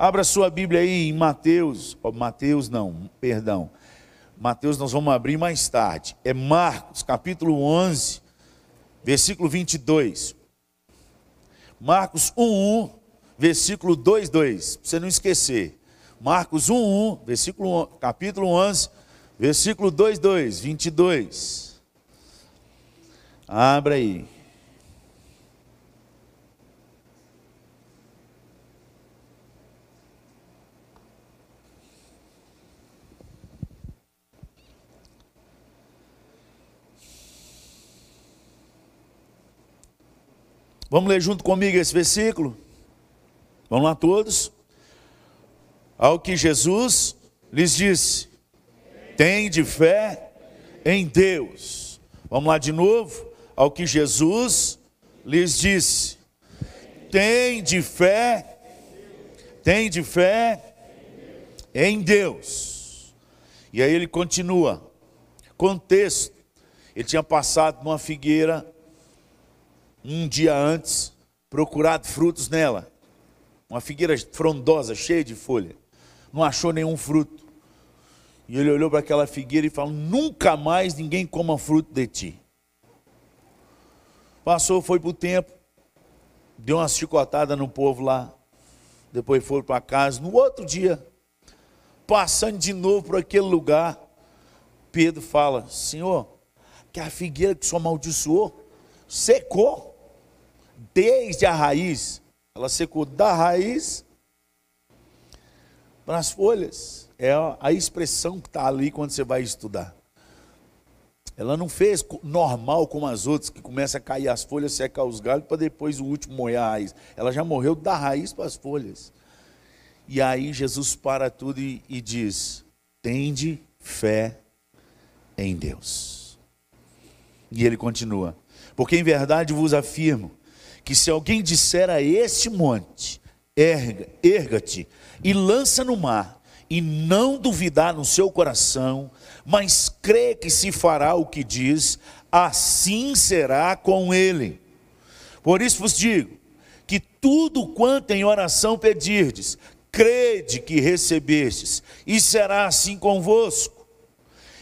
Abra sua Bíblia aí em Mateus, oh, Mateus não, perdão. Mateus nós vamos abrir mais tarde. É Marcos, capítulo 11, versículo 22. Marcos 1:1, versículo 2:2, para você não esquecer. Marcos 1:1, versículo capítulo 11, versículo 2:2, 22. Abra aí. Vamos ler junto comigo esse versículo? Vamos lá todos? Ao que Jesus lhes disse: Tem de fé em Deus. Vamos lá de novo? Ao que Jesus lhes disse: Tem de fé, tem de fé em Deus. E aí ele continua. Contexto: ele tinha passado numa figueira um dia antes, procurado frutos nela. Uma figueira frondosa, cheia de folha. Não achou nenhum fruto. E ele olhou para aquela figueira e falou: Nunca mais ninguém coma fruto de ti. Passou, foi para o tempo, deu uma chicotada no povo lá. Depois foi para casa. No outro dia, passando de novo por aquele lugar, Pedro fala: Senhor, que a figueira que o senhor amaldiçoou secou desde a raiz. Ela secou da raiz para as folhas. É a expressão que está ali quando você vai estudar. Ela não fez normal como as outras, que começa a cair as folhas, secar os galhos, para depois o último moer a raiz. Ela já morreu da raiz para as folhas. E aí Jesus para tudo e, e diz: tende fé em Deus. E ele continua: porque em verdade vos afirmo que se alguém disser a este monte, erga, erga-te e lança no mar, e não duvidar no seu coração, mas crê que se fará o que diz, assim será com ele. Por isso vos digo, que tudo quanto em oração pedirdes, crede que recebestes, e será assim convosco.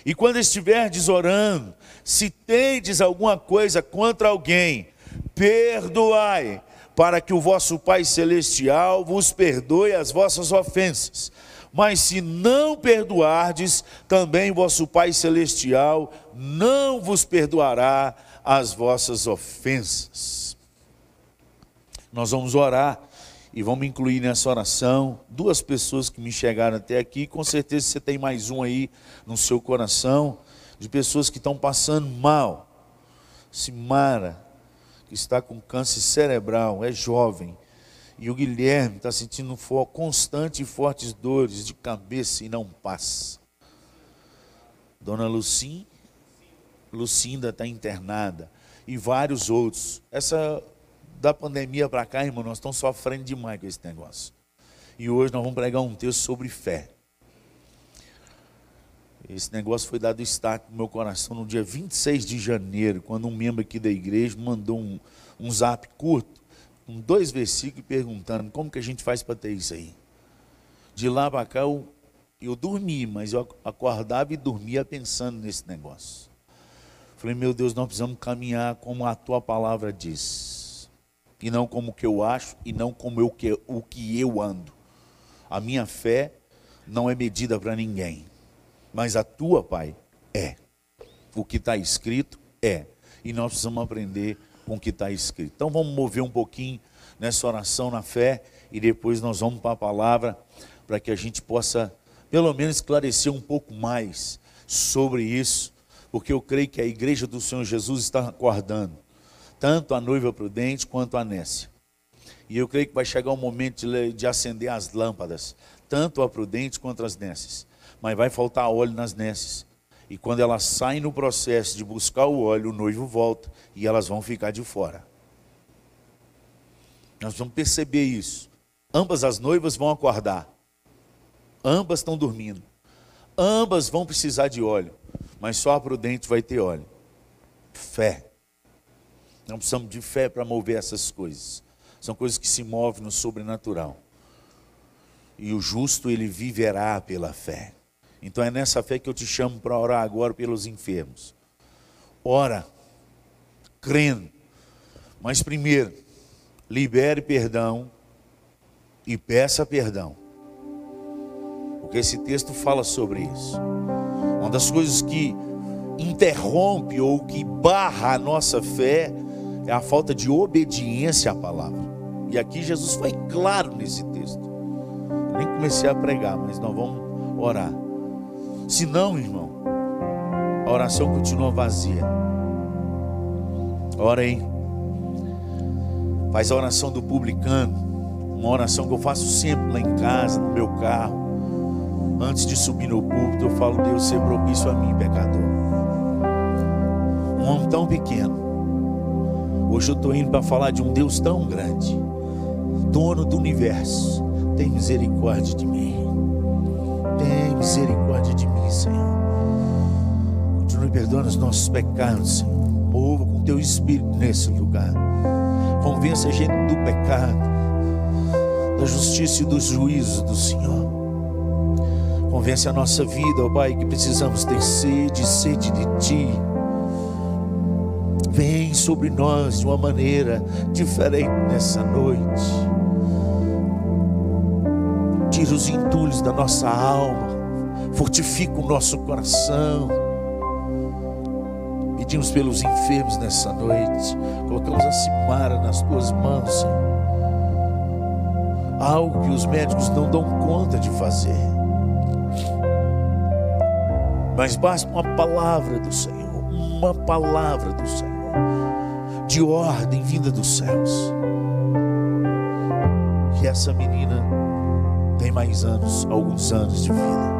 E quando estiverdes orando, se tendes alguma coisa contra alguém, perdoai, para que o vosso Pai Celestial vos perdoe as vossas ofensas. Mas se não perdoardes, também vosso Pai Celestial não vos perdoará as vossas ofensas. Nós vamos orar e vamos incluir nessa oração duas pessoas que me chegaram até aqui. Com certeza você tem mais um aí no seu coração, de pessoas que estão passando mal. Simara, que está com câncer cerebral, é jovem. E o Guilherme está sentindo constante e fortes dores de cabeça e não passa. Dona Lucim, Lucinda está internada. E vários outros. Essa da pandemia para cá, irmão, nós estamos sofrendo demais com esse negócio. E hoje nós vamos pregar um texto sobre fé. Esse negócio foi dado destaque no meu coração no dia 26 de janeiro, quando um membro aqui da igreja mandou um, um zap curto, com dois versículos, perguntando como que a gente faz para ter isso aí. De lá para cá eu, eu dormi, mas eu acordava e dormia pensando nesse negócio. Falei, meu Deus, nós precisamos caminhar como a tua palavra diz. E não como o que eu acho, e não como eu, que, o que eu ando. A minha fé não é medida para ninguém. Mas a tua, Pai, é. O que está escrito é. E nós precisamos aprender com o que está escrito. Então vamos mover um pouquinho nessa oração na fé e depois nós vamos para a palavra para que a gente possa pelo menos esclarecer um pouco mais sobre isso, porque eu creio que a igreja do Senhor Jesus está aguardando tanto a noiva prudente quanto a Nécia. E eu creio que vai chegar o momento de, de acender as lâmpadas, tanto a prudente quanto as nécias mas vai faltar óleo nas nesses. E quando elas saem no processo de buscar o óleo, o noivo volta e elas vão ficar de fora. Nós vamos perceber isso. Ambas as noivas vão acordar. Ambas estão dormindo. Ambas vão precisar de óleo, mas só a prudente vai ter óleo. Fé. Não precisamos de fé para mover essas coisas. São coisas que se movem no sobrenatural. E o justo ele viverá pela fé. Então é nessa fé que eu te chamo para orar agora pelos enfermos. Ora, crendo. Mas primeiro, libere perdão e peça perdão. Porque esse texto fala sobre isso. Uma das coisas que interrompe ou que barra a nossa fé é a falta de obediência à palavra. E aqui Jesus foi claro nesse texto. nem comecei a pregar, mas nós vamos orar. Se não, irmão, a oração continua vazia. Ora aí. Faz a oração do publicano. Uma oração que eu faço sempre lá em casa, no meu carro. Antes de subir no púlpito, eu falo, Deus, ser propício a mim, pecador. Um homem tão pequeno. Hoje eu estou indo para falar de um Deus tão grande, dono do universo. Tem misericórdia de mim. Tem misericórdia de mim, Senhor. Continue perdoando os nossos pecados, Senhor. Mova com teu espírito nesse lugar. Convença a gente do pecado, da justiça e dos juízos do Senhor. Convence a nossa vida, ó Pai, que precisamos ter sede, sede de Ti. Vem sobre nós de uma maneira diferente nessa noite. Tira os entulhos da nossa alma, fortifica o nosso coração pedimos pelos enfermos nessa noite. Colocamos a Simara nas tuas mãos, Senhor. Algo que os médicos não dão conta de fazer. Mas basta uma palavra do Senhor, uma palavra do Senhor, de ordem vinda dos céus. Que essa menina tem mais anos, alguns anos de vida.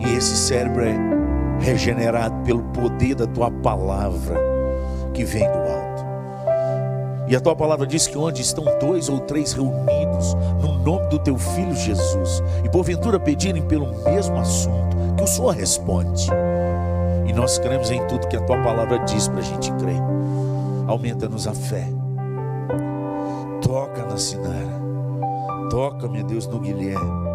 E esse cérebro é regenerado pelo poder da tua palavra que vem do alto. E a tua palavra diz que onde estão dois ou três reunidos no nome do teu filho Jesus, e porventura pedirem pelo mesmo assunto, que o Senhor responde. E nós cremos em tudo que a tua palavra diz para a gente crer. Aumenta-nos a fé. Toca na Sinara. Toca, meu Deus, no Guilherme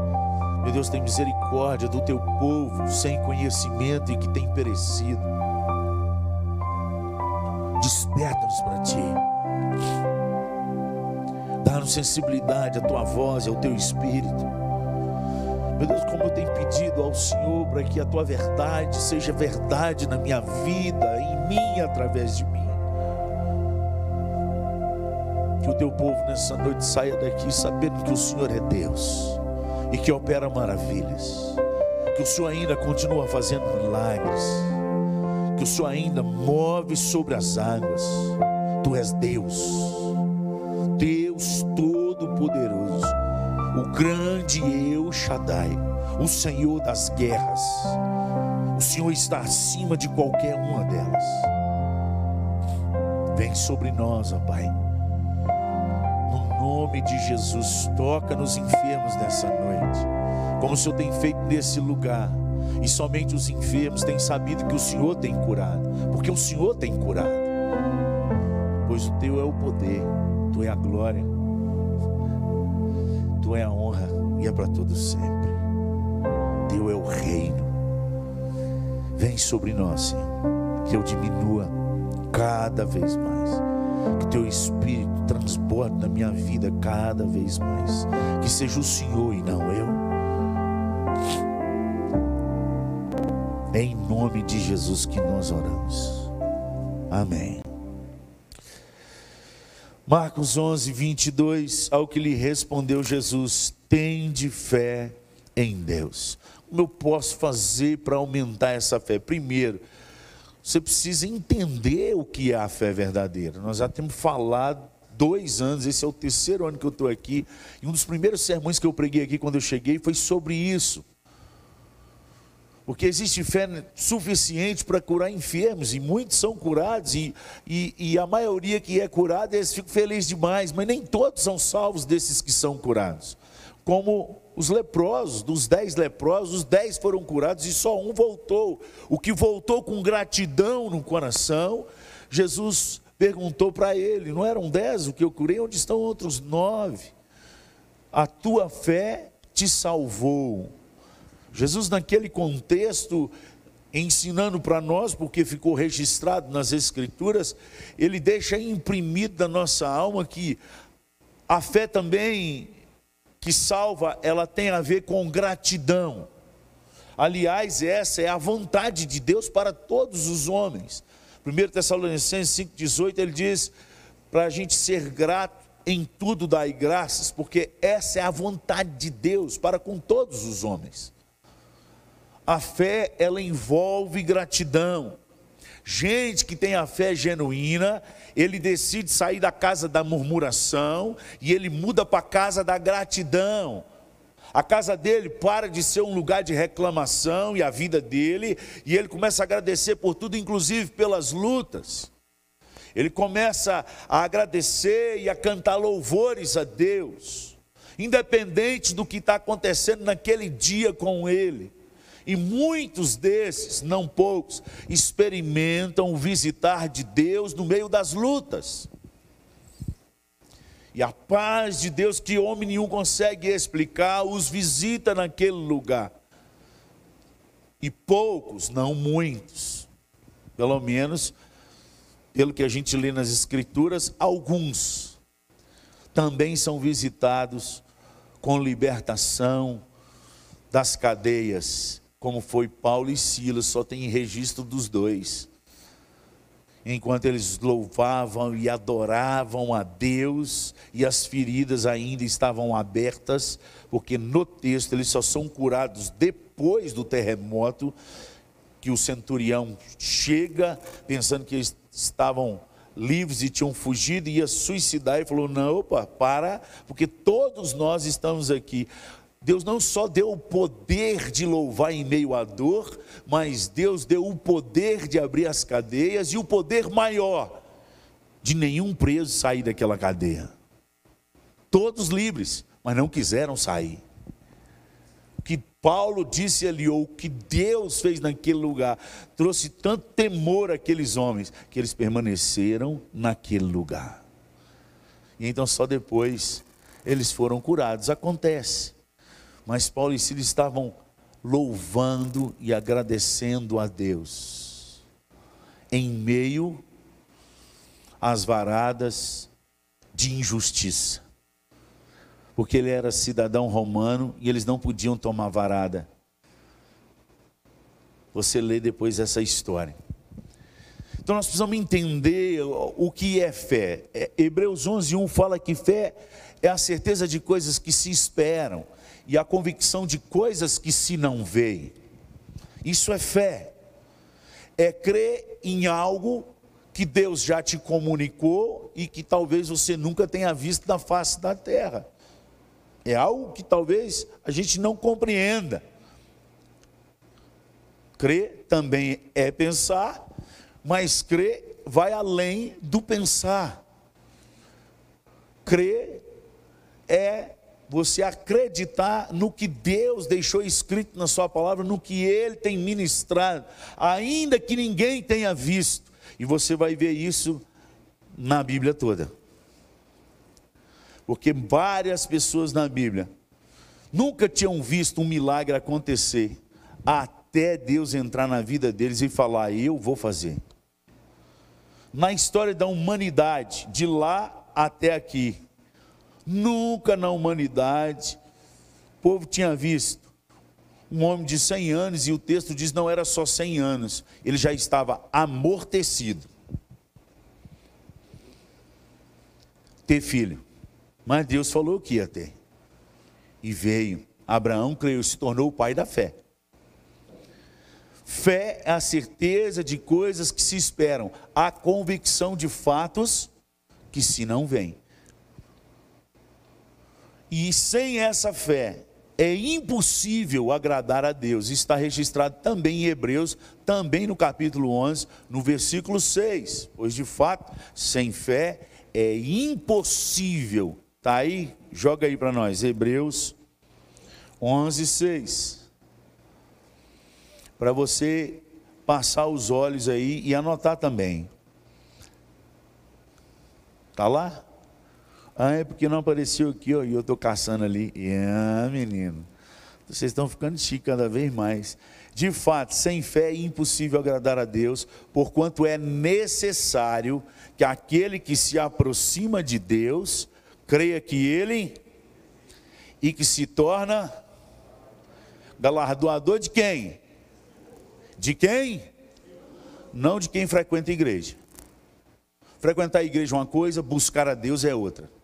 meu Deus, tem misericórdia do teu povo sem conhecimento e que tem perecido. Desperta-nos para ti. Dá-nos sensibilidade à tua voz e ao teu espírito. Meu Deus, como eu tenho pedido ao Senhor para que a tua verdade seja verdade na minha vida, em mim, através de mim. Que o teu povo nessa noite saia daqui sabendo que o Senhor é Deus e que opera maravilhas, que o Senhor ainda continua fazendo milagres, que o Senhor ainda move sobre as águas. Tu és Deus, Deus Todo-Poderoso, o grande Eu Shaddai, o Senhor das guerras. O Senhor está acima de qualquer uma delas. Vem sobre nós, ó Pai nome de Jesus, toca nos enfermos nessa noite, como o Senhor tem feito nesse lugar. E somente os enfermos têm sabido que o Senhor tem curado, porque o Senhor tem curado. Pois o teu é o poder, tu é a glória, tu é a honra e é para todo sempre. Teu é o reino. Vem sobre nós, Senhor, que eu diminua cada vez mais que teu Espírito transborde na minha vida cada vez mais. Que seja o Senhor e não eu. É em nome de Jesus que nós oramos. Amém. Marcos 11, 22. Ao que lhe respondeu Jesus: Tende fé em Deus. Como eu posso fazer para aumentar essa fé? Primeiro, você precisa entender o que é a fé verdadeira. Nós já temos falado dois anos, esse é o terceiro ano que eu estou aqui, e um dos primeiros sermões que eu preguei aqui quando eu cheguei foi sobre isso. Porque existe fé suficiente para curar enfermos, e muitos são curados, e, e, e a maioria que é curada, eles ficam felizes demais, mas nem todos são salvos desses que são curados. Como os leprosos, dos dez leprosos, os dez foram curados e só um voltou. O que voltou com gratidão no coração, Jesus perguntou para ele: Não eram dez o que eu curei? Onde estão outros nove? a tua fé te salvou. Jesus, naquele contexto, ensinando para nós, porque ficou registrado nas Escrituras, ele deixa imprimido na nossa alma que a fé também que salva, ela tem a ver com gratidão. Aliás, essa é a vontade de Deus para todos os homens. 1 Tessalonicenses 5,18 ele diz para a gente ser grato em tudo dai graças, porque essa é a vontade de Deus para com todos os homens. A fé, ela envolve gratidão. Gente que tem a fé genuína, ele decide sair da casa da murmuração e ele muda para a casa da gratidão. A casa dele para de ser um lugar de reclamação e a vida dele, e ele começa a agradecer por tudo, inclusive pelas lutas. Ele começa a agradecer e a cantar louvores a Deus, independente do que está acontecendo naquele dia com ele. E muitos desses, não poucos, experimentam o visitar de Deus no meio das lutas. E a paz de Deus, que homem nenhum consegue explicar, os visita naquele lugar. E poucos, não muitos, pelo menos, pelo que a gente lê nas Escrituras, alguns também são visitados com libertação das cadeias como foi Paulo e Silas, só tem registro dos dois. Enquanto eles louvavam e adoravam a Deus, e as feridas ainda estavam abertas, porque no texto eles só são curados depois do terremoto, que o centurião chega pensando que eles estavam livres e tinham fugido e ia suicidar e falou: Não, opa, para, porque todos nós estamos aqui. Deus não só deu o poder de louvar em meio à dor, mas Deus deu o poder de abrir as cadeias e o poder maior de nenhum preso sair daquela cadeia. Todos livres, mas não quiseram sair. O que Paulo disse ali, ou o que Deus fez naquele lugar, trouxe tanto temor àqueles homens, que eles permaneceram naquele lugar. E então só depois eles foram curados. Acontece. Mas Paulo e Silas estavam louvando e agradecendo a Deus, em meio às varadas de injustiça, porque ele era cidadão romano e eles não podiam tomar varada. Você lê depois essa história. Então nós precisamos entender o que é fé. É, Hebreus 11, 1 fala que fé é a certeza de coisas que se esperam e a convicção de coisas que se não veem. Isso é fé. É crer em algo que Deus já te comunicou e que talvez você nunca tenha visto na face da terra. É algo que talvez a gente não compreenda. Crer também é pensar, mas crer vai além do pensar. Crer é você acreditar no que Deus deixou escrito na Sua palavra, no que Ele tem ministrado, ainda que ninguém tenha visto, e você vai ver isso na Bíblia toda. Porque várias pessoas na Bíblia nunca tinham visto um milagre acontecer, até Deus entrar na vida deles e falar: Eu vou fazer. Na história da humanidade, de lá até aqui, Nunca na humanidade o povo tinha visto um homem de 100 anos, e o texto diz não era só 100 anos, ele já estava amortecido. Ter filho. Mas Deus falou que ia ter. E veio. Abraão creu, se tornou o pai da fé. Fé é a certeza de coisas que se esperam, a convicção de fatos que se não vêm. E sem essa fé é impossível agradar a Deus. Está registrado também em Hebreus, também no capítulo 11, no versículo 6. Pois de fato, sem fé é impossível. Tá aí? Joga aí para nós, Hebreus 11, 6. Para você passar os olhos aí e anotar também. Tá lá? Ah, é porque não apareceu aqui, ó, e eu estou caçando ali. Ah, menino, vocês estão ficando chique cada vez mais. De fato, sem fé é impossível agradar a Deus, porquanto é necessário que aquele que se aproxima de Deus creia que Ele e que se torna galardoador de quem? De quem? Não de quem frequenta a igreja. Frequentar a igreja é uma coisa, buscar a Deus é outra.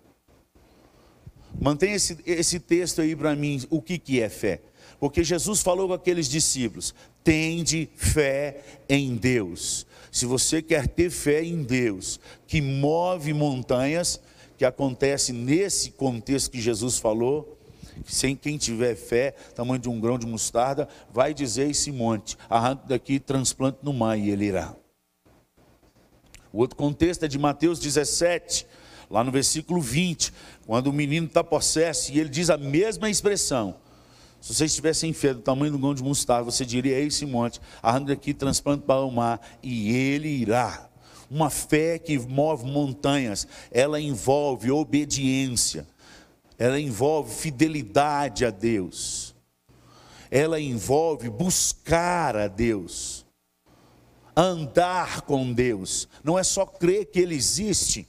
Mantenha esse, esse texto aí para mim, o que, que é fé? Porque Jesus falou com aqueles discípulos: tende fé em Deus. Se você quer ter fé em Deus, que move montanhas, que acontece nesse contexto que Jesus falou, sem quem tiver fé, tamanho de um grão de mostarda, vai dizer esse monte: arranque daqui, transplante no mar, e ele irá. O outro contexto é de Mateus 17, lá no versículo 20, quando o menino está possesso e ele diz a mesma expressão. Se vocês tivessem fé do tamanho do grão de mostarda, você diria: esse monte, arranque daqui, transplante para o mar, e ele irá. Uma fé que move montanhas, ela envolve obediência, ela envolve fidelidade a Deus, ela envolve buscar a Deus, andar com Deus, não é só crer que Ele existe,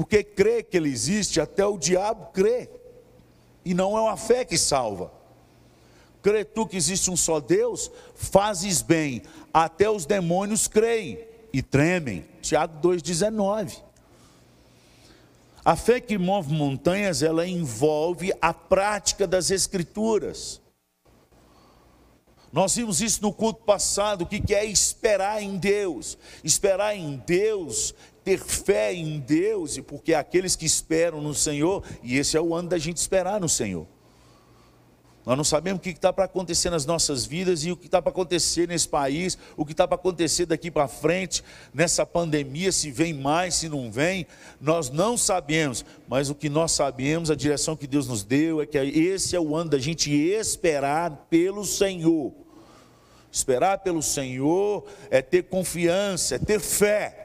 porque crer que Ele existe, até o diabo crê, e não é uma fé que salva. Crê tu que existe um só Deus, fazes bem, até os demônios creem e tremem. Tiago 2,19. A fé que move montanhas, ela envolve a prática das Escrituras. Nós vimos isso no culto passado, o que é esperar em Deus. Esperar em Deus, ter fé em Deus, e porque aqueles que esperam no Senhor, e esse é o ano da gente esperar no Senhor. Nós não sabemos o que está para acontecer nas nossas vidas e o que está para acontecer nesse país, o que está para acontecer daqui para frente, nessa pandemia, se vem mais, se não vem, nós não sabemos, mas o que nós sabemos, a direção que Deus nos deu, é que esse é o ano da gente esperar pelo Senhor. Esperar pelo Senhor é ter confiança, é ter fé.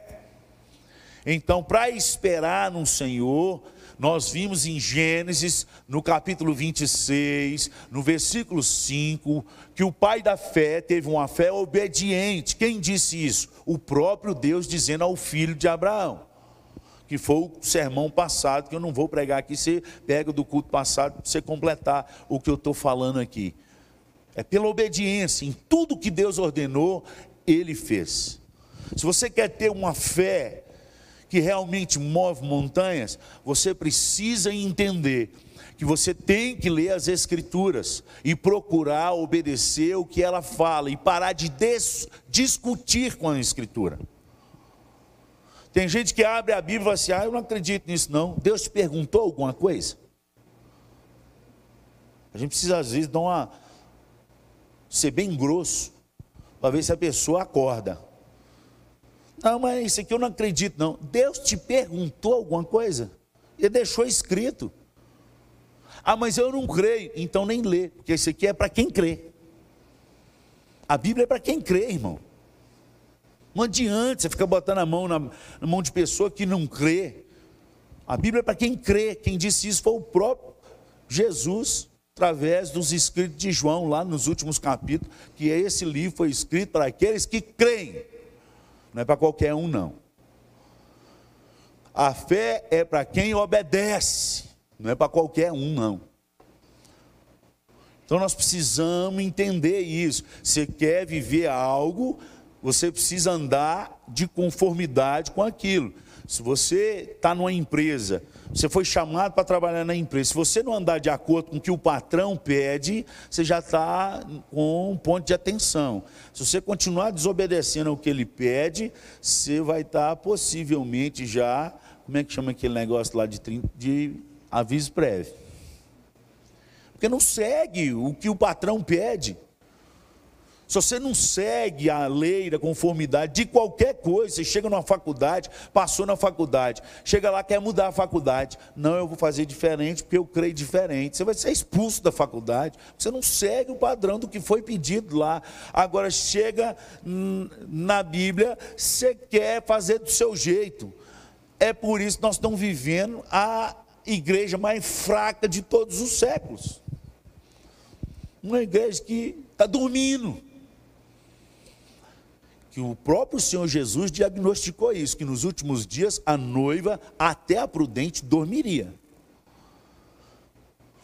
Então, para esperar no Senhor, nós vimos em Gênesis, no capítulo 26, no versículo 5, que o pai da fé teve uma fé obediente. Quem disse isso? O próprio Deus dizendo ao filho de Abraão. Que foi o sermão passado, que eu não vou pregar aqui, você pega do culto passado para você completar o que eu estou falando aqui. É pela obediência, em tudo que Deus ordenou, ele fez. Se você quer ter uma fé que realmente move montanhas, você precisa entender que você tem que ler as Escrituras e procurar obedecer o que ela fala e parar de discutir com a Escritura. Tem gente que abre a Bíblia e fala assim: ah, eu não acredito nisso, não. Deus te perguntou alguma coisa? A gente precisa, às vezes, dar uma, ser bem grosso, para ver se a pessoa acorda. Não, mas isso aqui eu não acredito, não. Deus te perguntou alguma coisa? Ele deixou escrito. Ah, mas eu não creio. Então nem lê, porque isso aqui é para quem crê. A Bíblia é para quem crê, irmão. Não adianta você ficar botando a mão na, na mão de pessoa que não crê. A Bíblia é para quem crê. Quem disse isso foi o próprio Jesus, através dos escritos de João, lá nos últimos capítulos, que esse livro foi escrito para aqueles que creem. Não é para qualquer um, não. A fé é para quem obedece, não é para qualquer um, não. Então nós precisamos entender isso. Você quer viver algo, você precisa andar de conformidade com aquilo. Se você está numa empresa, você foi chamado para trabalhar na empresa, se você não andar de acordo com o que o patrão pede, você já está com um ponto de atenção. Se você continuar desobedecendo ao que ele pede, você vai estar tá possivelmente já, como é que chama aquele negócio lá de, de aviso prévio? Porque não segue o que o patrão pede. Se você não segue a lei da conformidade de qualquer coisa, você chega numa faculdade, passou na faculdade, chega lá, quer mudar a faculdade. Não, eu vou fazer diferente porque eu creio diferente. Você vai ser expulso da faculdade. Você não segue o padrão do que foi pedido lá. Agora chega na Bíblia, você quer fazer do seu jeito. É por isso que nós estamos vivendo a igreja mais fraca de todos os séculos. Uma igreja que está dormindo. Que o próprio Senhor Jesus diagnosticou isso, que nos últimos dias a noiva, até a prudente, dormiria.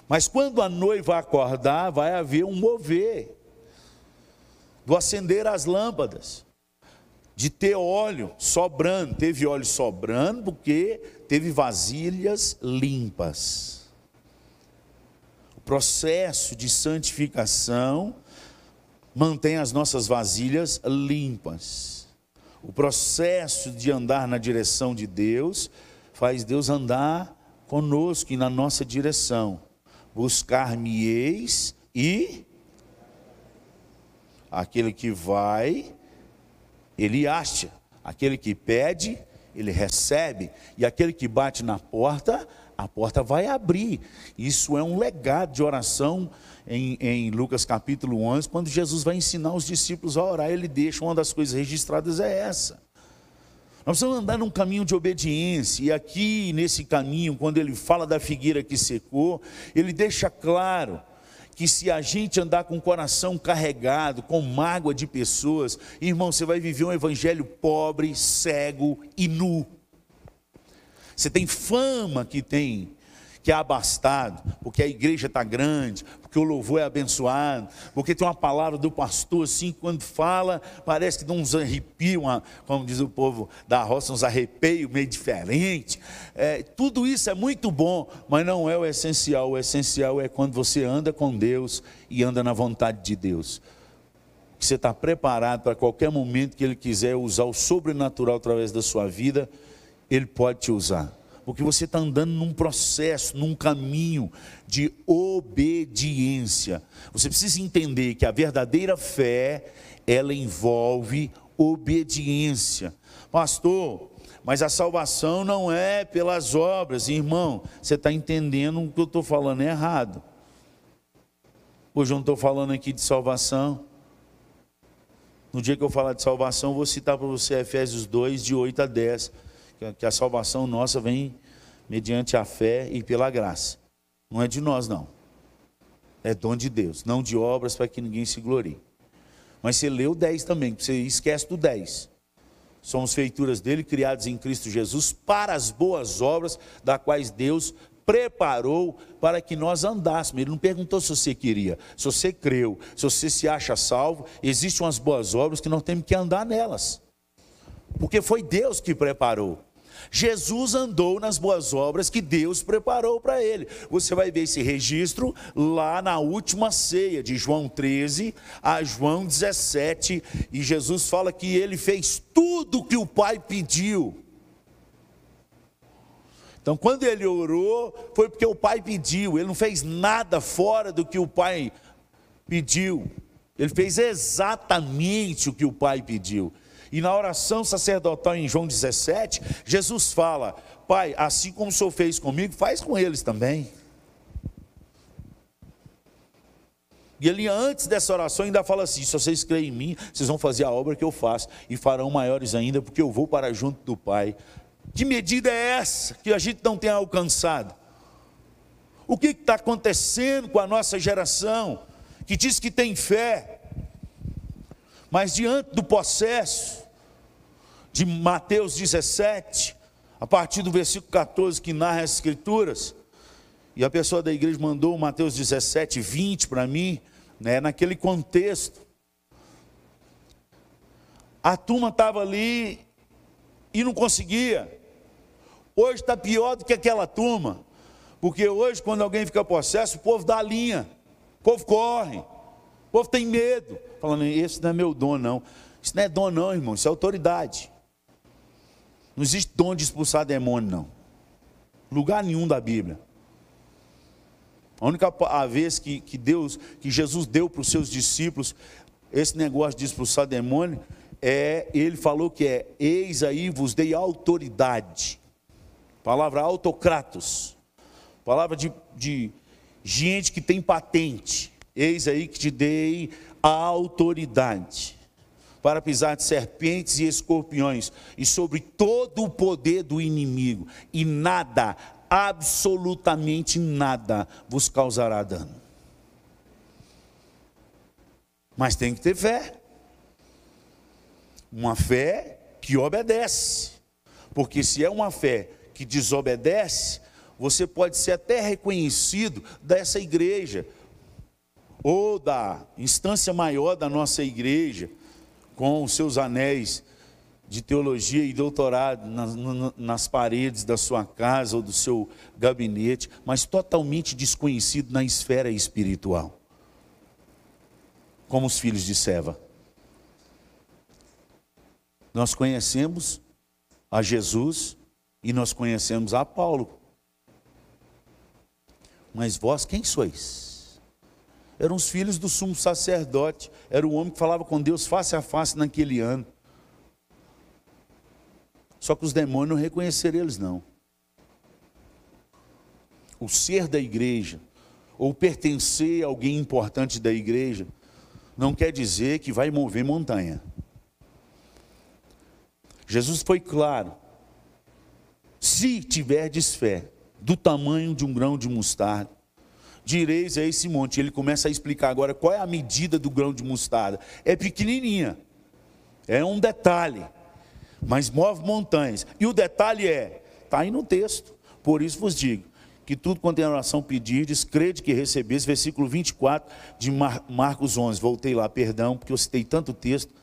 Mas quando a noiva acordar, vai haver um mover, do acender as lâmpadas, de ter óleo sobrando. Teve óleo sobrando porque teve vasilhas limpas. O processo de santificação mantém as nossas vasilhas limpas. O processo de andar na direção de Deus faz Deus andar conosco e na nossa direção. Buscar-me-eis e aquele que vai, ele acha, aquele que pede, ele recebe, e aquele que bate na porta, a porta vai abrir. Isso é um legado de oração em, em, Lucas capítulo 11, quando Jesus vai ensinar os discípulos a orar, ele deixa uma das coisas registradas é essa. Nós precisamos andar num caminho de obediência, e aqui nesse caminho, quando ele fala da figueira que secou, ele deixa claro que se a gente andar com o coração carregado, com mágoa de pessoas, irmão, você vai viver um evangelho pobre, cego e nu. Você tem fama que tem que é abastado, porque a igreja está grande, porque o louvor é abençoado, porque tem uma palavra do pastor assim, quando fala, parece que dá uns arrepios, como diz o povo da roça, uns arrepios meio diferente. É, tudo isso é muito bom, mas não é o essencial. O essencial é quando você anda com Deus e anda na vontade de Deus. Que você está preparado para qualquer momento que Ele quiser usar o sobrenatural através da sua vida, Ele pode te usar porque você está andando num processo, num caminho de obediência. Você precisa entender que a verdadeira fé, ela envolve obediência. Pastor, mas a salvação não é pelas obras, irmão. Você está entendendo o que eu estou falando errado. Hoje eu não estou falando aqui de salvação. No dia que eu falar de salvação, vou citar para você Efésios 2, de 8 a 10 que a salvação nossa vem mediante a fé e pela graça. Não é de nós, não. É dom de Deus, não de obras para que ninguém se glorie. Mas você leu 10 também, você esquece do 10. Somos feituras dele, criados em Cristo Jesus, para as boas obras, da quais Deus preparou para que nós andássemos. Ele não perguntou se você queria, se você creu, se você se acha salvo. Existem umas boas obras que nós temos que andar nelas, porque foi Deus que preparou. Jesus andou nas boas obras que Deus preparou para ele. Você vai ver esse registro lá na última ceia, de João 13 a João 17, e Jesus fala que ele fez tudo o que o Pai pediu. Então, quando ele orou, foi porque o Pai pediu, ele não fez nada fora do que o Pai pediu. Ele fez exatamente o que o Pai pediu. E na oração sacerdotal em João 17, Jesus fala: Pai, assim como o Senhor fez comigo, faz com eles também. E ele, antes dessa oração, ainda fala assim: se vocês creem em mim, vocês vão fazer a obra que eu faço, e farão maiores ainda, porque eu vou para junto do Pai. Que medida é essa que a gente não tem alcançado? O que está acontecendo com a nossa geração, que diz que tem fé, mas diante do processo, de Mateus 17, a partir do versículo 14 que narra as escrituras. E a pessoa da igreja mandou Mateus 17, 20 para mim, né, naquele contexto. A turma estava ali e não conseguia. Hoje está pior do que aquela turma. Porque hoje, quando alguém fica possesso, o povo dá a linha, o povo corre, o povo tem medo. Falando, esse não é meu dom, não. Isso não é dom, não, irmão, isso é autoridade. Não existe dom de expulsar demônio, não. Lugar nenhum da Bíblia. A única a vez que, que Deus, que Jesus deu para os seus discípulos esse negócio de expulsar demônio, é, ele falou que é, eis aí vos dei autoridade. Palavra autocratos. Palavra de, de gente que tem patente. Eis aí que te dei a autoridade. Para pisar de serpentes e escorpiões e sobre todo o poder do inimigo, e nada, absolutamente nada, vos causará dano. Mas tem que ter fé. Uma fé que obedece. Porque se é uma fé que desobedece, você pode ser até reconhecido dessa igreja, ou da instância maior da nossa igreja, com os seus anéis de teologia e doutorado nas, nas, paredes da sua casa ou do seu gabinete, mas totalmente desconhecido na esfera espiritual, como os filhos de Seva. Nós conhecemos a Jesus e nós conhecemos a Paulo. Mas vós quem sois? Eram os filhos do sumo sacerdote, era o homem que falava com Deus face a face naquele ano. Só que os demônios não reconheceram eles, não. O ser da igreja, ou pertencer a alguém importante da igreja, não quer dizer que vai mover montanha. Jesus foi claro. Se tiverdes fé, do tamanho de um grão de mostarda, direis a esse monte. Ele começa a explicar agora qual é a medida do grão de mostarda. É pequenininha, é um detalhe, mas move montanhas. E o detalhe é, está aí no texto, por isso vos digo, que tudo quanto em oração pedirdes, crede que recebes, versículo 24 de Marcos 11, voltei lá, perdão, porque eu citei tanto texto,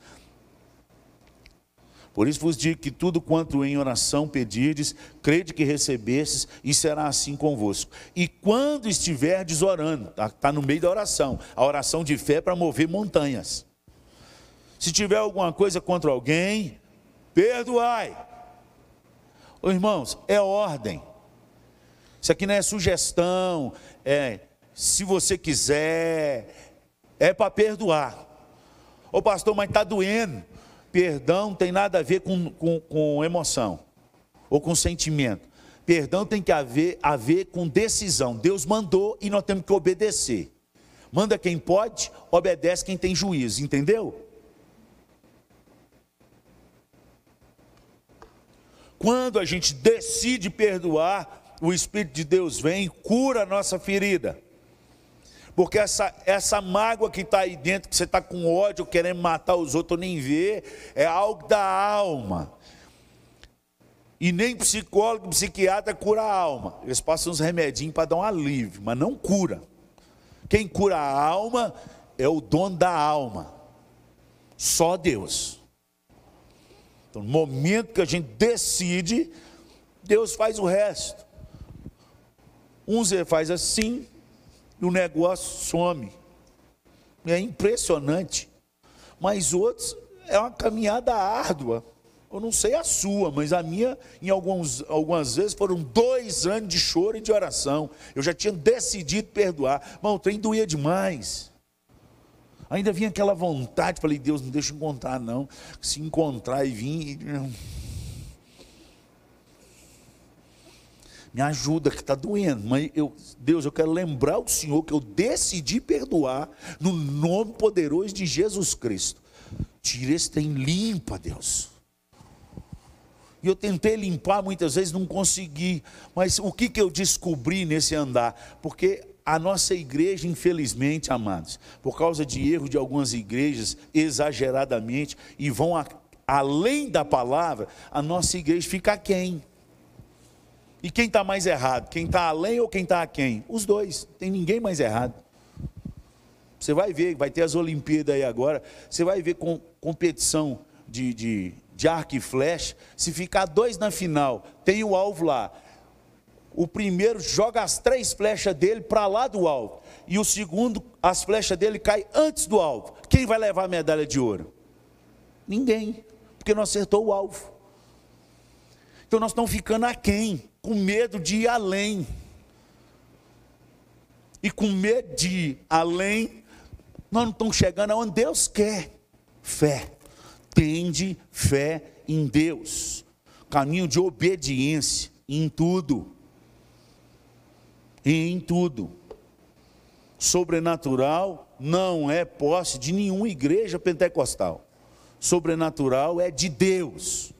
por isso vos digo que tudo quanto em oração pedirdes, crede que recebestes, e será assim convosco. E quando estiverdes orando, está tá no meio da oração, a oração de fé para mover montanhas. Se tiver alguma coisa contra alguém, perdoai. Ô, irmãos, é ordem. Isso aqui não é sugestão, é se você quiser, é para perdoar. Ô pastor, mas está doendo. Perdão tem nada a ver com, com, com emoção ou com sentimento. Perdão tem que haver, a ver com decisão. Deus mandou e nós temos que obedecer. Manda quem pode, obedece quem tem juízo, entendeu? Quando a gente decide perdoar, o Espírito de Deus vem e cura a nossa ferida. Porque essa, essa mágoa que está aí dentro, que você está com ódio, querendo matar os outros, nem ver, é algo da alma. E nem psicólogo, psiquiatra cura a alma. Eles passam uns remedinhos para dar um alívio, mas não cura. Quem cura a alma é o dono da alma. Só Deus. Então, no momento que a gente decide, Deus faz o resto. Uns ele faz assim, e o negócio some. É impressionante. Mas outros é uma caminhada árdua. Eu não sei a sua, mas a minha, em alguns, algumas vezes, foram dois anos de choro e de oração. Eu já tinha decidido perdoar. Mas o trem doía demais. Ainda vinha aquela vontade, falei, Deus, não deixa encontrar, não. Se encontrar e vir. Me ajuda que está doendo. Mas eu, Deus, eu quero lembrar o Senhor que eu decidi perdoar no nome poderoso de Jesus Cristo. Tira esse tem limpa, Deus. E eu tentei limpar, muitas vezes não consegui. Mas o que, que eu descobri nesse andar? Porque a nossa igreja, infelizmente, amados, por causa de erro de algumas igrejas, exageradamente, e vão a, além da palavra, a nossa igreja fica quem? E quem está mais errado? Quem está além ou quem está aquém? Os dois, tem ninguém mais errado. Você vai ver, vai ter as Olimpíadas aí agora, você vai ver com, competição de, de, de arco e flecha. Se ficar dois na final, tem o alvo lá. O primeiro joga as três flechas dele para lá do alvo. E o segundo, as flechas dele caem antes do alvo. Quem vai levar a medalha de ouro? Ninguém, porque não acertou o alvo. Então nós estamos ficando aquém com medo de ir além. E com medo de ir além, nós não estamos chegando aonde Deus quer. Fé. Tende fé em Deus. Caminho de obediência em tudo. Em tudo. Sobrenatural não é posse de nenhuma igreja pentecostal. sobrenatural é de Deus.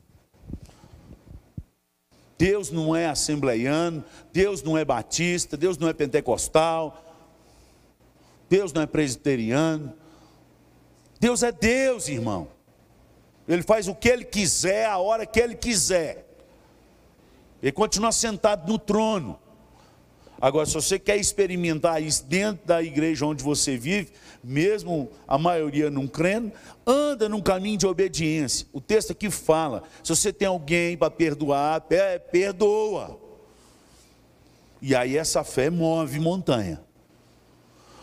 Deus não é assembleiano, Deus não é batista, Deus não é pentecostal, Deus não é presbiteriano. Deus é Deus, irmão. Ele faz o que ele quiser, a hora que ele quiser. Ele continua sentado no trono. Agora, se você quer experimentar isso dentro da igreja onde você vive, mesmo a maioria não crendo, anda num caminho de obediência. O texto aqui fala: se você tem alguém para perdoar, perdoa. E aí essa fé move montanha.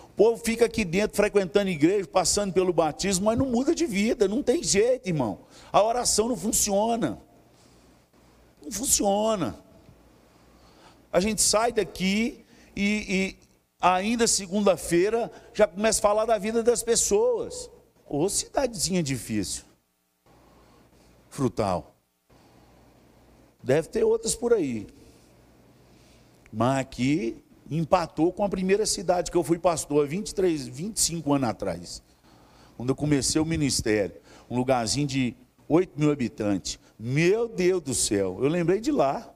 O povo fica aqui dentro frequentando igreja, passando pelo batismo, mas não muda de vida, não tem jeito, irmão. A oração não funciona. Não funciona. A gente sai daqui e, e ainda segunda-feira já começa a falar da vida das pessoas. Ô cidadezinha difícil. Frutal. Deve ter outras por aí. Mas aqui empatou com a primeira cidade que eu fui pastor, 23, 25 anos atrás. Quando eu comecei o ministério. Um lugarzinho de 8 mil habitantes. Meu Deus do céu, eu lembrei de lá.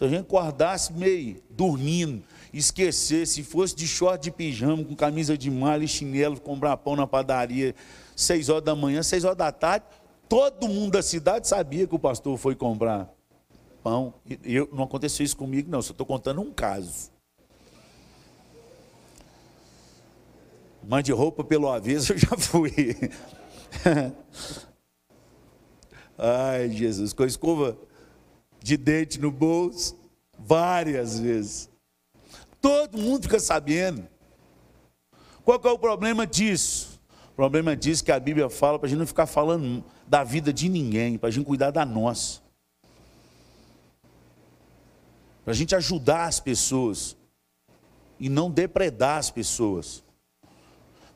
Se a gente acordasse meio dormindo, esquecesse, se fosse de short de pijama, com camisa de malha e chinelo, comprar pão na padaria, seis horas da manhã, seis horas da tarde, todo mundo da cidade sabia que o pastor foi comprar pão. Eu, não aconteceu isso comigo, não, só estou contando um caso. Mande roupa pelo avesso, eu já fui. Ai, Jesus, com a escova de dente no bolso, várias vezes. Todo mundo fica sabendo. Qual é o problema disso? O problema disso que a Bíblia fala para a gente não ficar falando da vida de ninguém, para a gente cuidar da nossa. Para a gente ajudar as pessoas e não depredar as pessoas.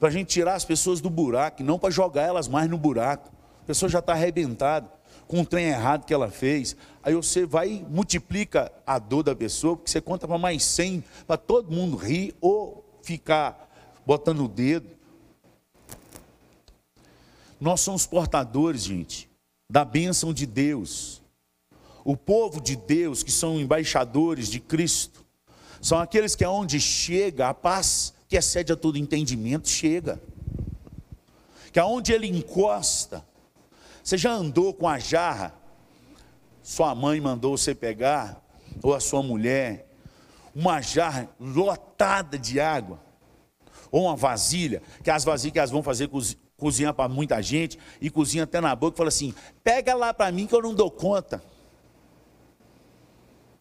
Para a gente tirar as pessoas do buraco não para jogar elas mais no buraco. A pessoa já está arrebentada com o trem errado que ela fez. Aí você vai multiplica a dor da pessoa, porque você conta para mais 100, para todo mundo rir ou ficar botando o dedo. Nós somos portadores, gente, da bênção de Deus. O povo de Deus, que são embaixadores de Cristo, são aqueles que aonde chega a paz que excede a todo entendimento, chega. Que aonde ele encosta, você já andou com a jarra? Sua mãe mandou você pegar, ou a sua mulher, uma jarra lotada de água, ou uma vasilha, que as vasilhas que elas vão fazer cozinhar para muita gente, e cozinha até na boca, e fala assim: pega lá para mim que eu não dou conta.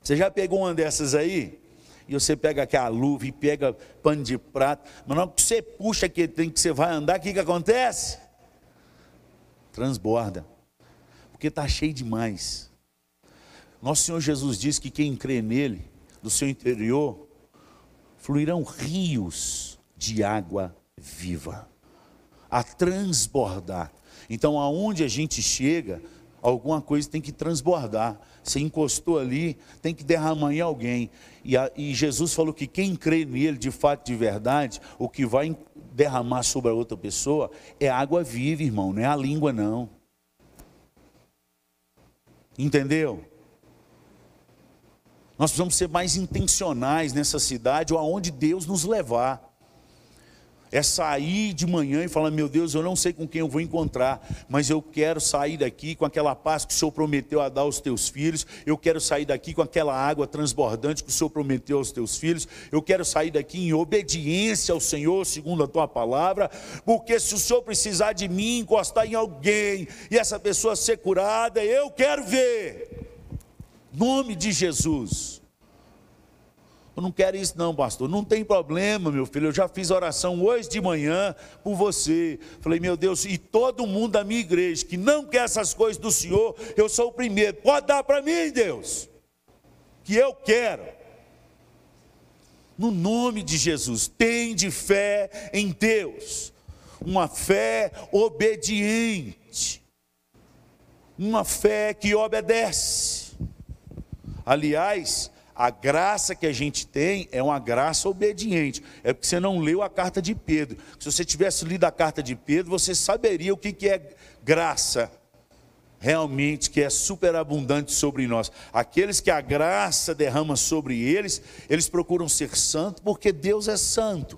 Você já pegou uma dessas aí? E você pega aquela luva e pega pano de prato, mas não que você puxa aquele trem que você vai andar, o que, que acontece? Transborda, porque está cheio demais. Nosso Senhor Jesus diz que quem crê nele, do seu interior, fluirão rios de água viva, a transbordar. Então, aonde a gente chega, alguma coisa tem que transbordar. Você encostou ali, tem que derramar em alguém. E, a, e, Jesus falou que quem crê nele, de fato, de verdade, o que vai derramar sobre a outra pessoa é água viva, irmão, não é a língua, não. Entendeu? Nós precisamos ser mais intencionais nessa cidade ou aonde Deus nos levar é sair de manhã e falar: meu Deus, eu não sei com quem eu vou encontrar, mas eu quero sair daqui com aquela paz que o Senhor prometeu a dar aos teus filhos, eu quero sair daqui com aquela água transbordante que o Senhor prometeu aos teus filhos, eu quero sair daqui em obediência ao Senhor, segundo a tua palavra, porque se o Senhor precisar de mim, encostar em alguém e essa pessoa ser curada, eu quero ver. Nome de Jesus. Eu não quero isso, não, pastor. Não tem problema, meu filho. Eu já fiz oração hoje de manhã por você. Falei, meu Deus, e todo mundo da minha igreja que não quer essas coisas do Senhor, eu sou o primeiro. Pode dar para mim, Deus, que eu quero. No nome de Jesus, tem de fé em Deus, uma fé obediente, uma fé que obedece. Aliás, A graça que a gente tem é uma graça obediente. É porque você não leu a carta de Pedro. Se você tivesse lido a carta de Pedro, você saberia o que é graça realmente que é superabundante sobre nós. Aqueles que a graça derrama sobre eles, eles procuram ser santos porque Deus é santo.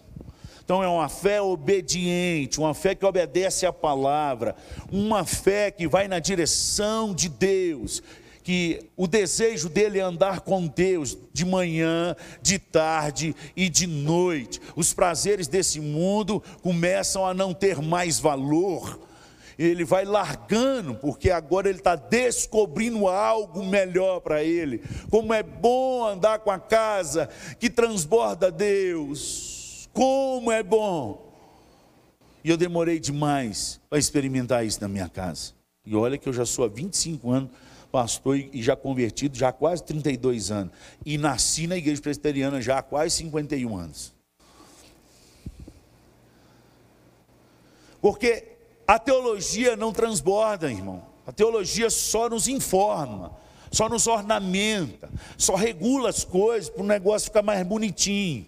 Então é uma fé obediente, uma fé que obedece à palavra, uma fé que vai na direção de Deus, que o desejo dele é andar com Deus de manhã, de tarde e de noite. Os prazeres desse mundo começam a não ter mais valor. Ele vai largando, porque agora ele está descobrindo algo melhor para ele. Como é bom andar com a casa que transborda Deus como é bom! E eu demorei demais para experimentar isso na minha casa. E olha que eu já sou há 25 anos pastor e já convertido, já há quase 32 anos. E nasci na igreja presbiteriana já há quase 51 anos. Porque a teologia não transborda, irmão. A teologia só nos informa, só nos ornamenta, só regula as coisas para o negócio ficar mais bonitinho.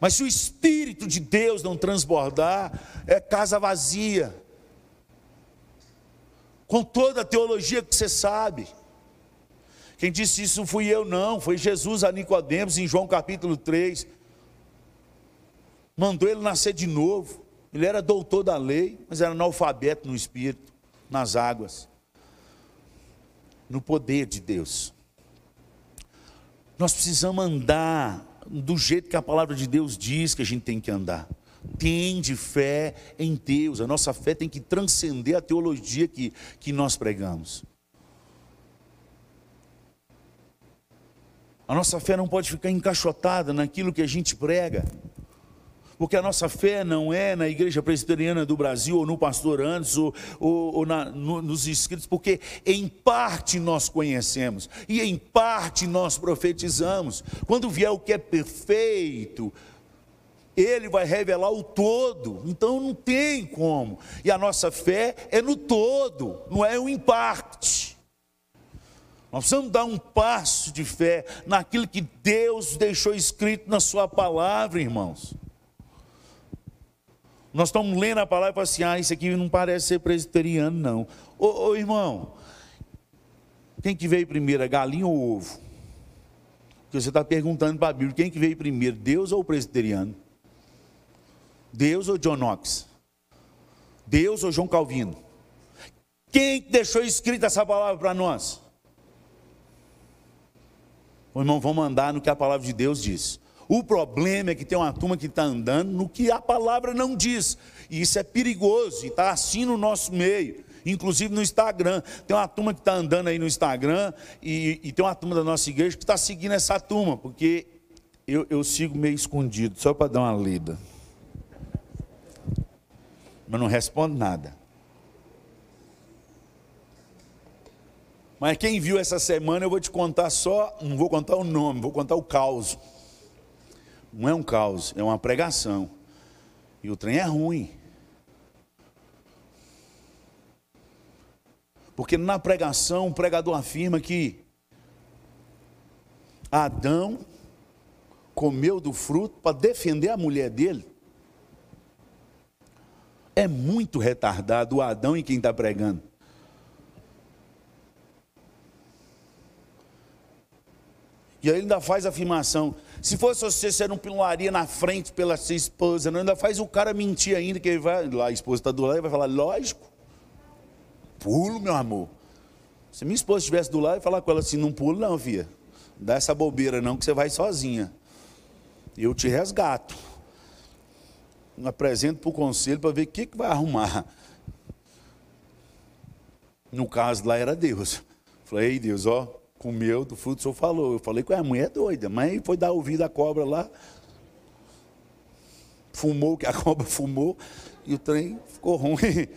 Mas se o Espírito de Deus não transbordar, é casa vazia. Com toda a teologia que você sabe. Quem disse isso fui eu, não, foi Jesus a Nicodemos em João capítulo 3. Mandou ele nascer de novo. Ele era doutor da lei, mas era analfabeto no espírito, nas águas, no poder de Deus. Nós precisamos andar do jeito que a palavra de Deus diz que a gente tem que andar. Tende fé em Deus. A nossa fé tem que transcender a teologia que, que nós pregamos. A nossa fé não pode ficar encaixotada naquilo que a gente prega. Porque a nossa fé não é na igreja presbiteriana do Brasil, ou no pastor antes, ou, ou, ou na, no, nos inscritos, porque em parte nós conhecemos, e em parte nós profetizamos. Quando vier o que é perfeito, ele vai revelar o todo, então não tem como. E a nossa fé é no todo, não é o em parte. Nós precisamos dar um passo de fé naquilo que Deus deixou escrito na Sua palavra, irmãos. Nós estamos lendo a palavra e falamos assim: ah, isso aqui não parece ser presbiteriano, não. Ô, ô irmão, quem que veio primeiro, a galinha ou o ovo? Porque você está perguntando para a Bíblia: quem que veio primeiro, Deus ou o presbiteriano? Deus ou John Knox? Deus ou João Calvino? Quem deixou escrita essa palavra para nós? O irmão, vamos andar no que a palavra de Deus diz. O problema é que tem uma turma que está andando no que a palavra não diz. E isso é perigoso, e está assim no nosso meio. Inclusive no Instagram. Tem uma turma que está andando aí no Instagram, e, e, tem uma turma da nossa igreja que está seguindo essa turma, porque eu, eu sigo meio escondido, só para dar uma lida. Mas não respondo nada. Mas quem viu essa semana, eu vou te contar só, não vou contar o nome, vou contar o caos. Não é um caos, é uma pregação. E o trem é ruim. Porque na pregação o pregador afirma que Adão comeu do fruto para defender a mulher dele. É muito retardado o Adão e quem está pregando. E aí ainda faz a afirmação: se fosse você, você não pularia na frente pela sua esposa, não? Ainda faz o cara mentir ainda, que ele vai, lá a esposa está do lado, e vai falar, lógico, pulo, meu amor. Se minha esposa estivesse do lado, ia falar com ela assim, não pulo não, filha. Não dá essa bobeira não, que você vai sozinha. Eu te resgato. Apresento para o conselho para ver o que, que vai arrumar. No caso lá era Deus. Falei, ei Deus, ó, comeu do fruto, o senhor falou. Eu falei que a é doida, mas foi dar ouvido à cobra lá. Fumou que a cobra fumou e o trem ficou ruim.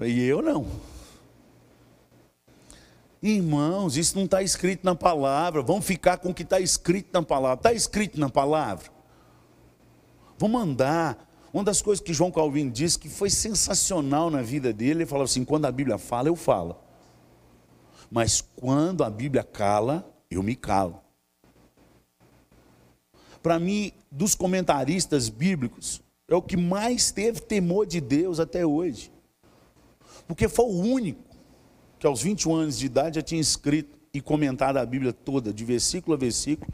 E eu não. Irmãos, isso não está escrito na palavra. Vamos ficar com o que está escrito na palavra. Está escrito na palavra? Vamos andar. Uma das coisas que João Calvino disse que foi sensacional na vida dele, ele falou assim: quando a Bíblia fala, eu falo. Mas quando a Bíblia cala, eu me calo. Para mim, dos comentaristas bíblicos, é o que mais teve temor de Deus até hoje. Porque foi o único que aos 21 anos de idade já tinha escrito e comentado a Bíblia toda, de versículo a versículo,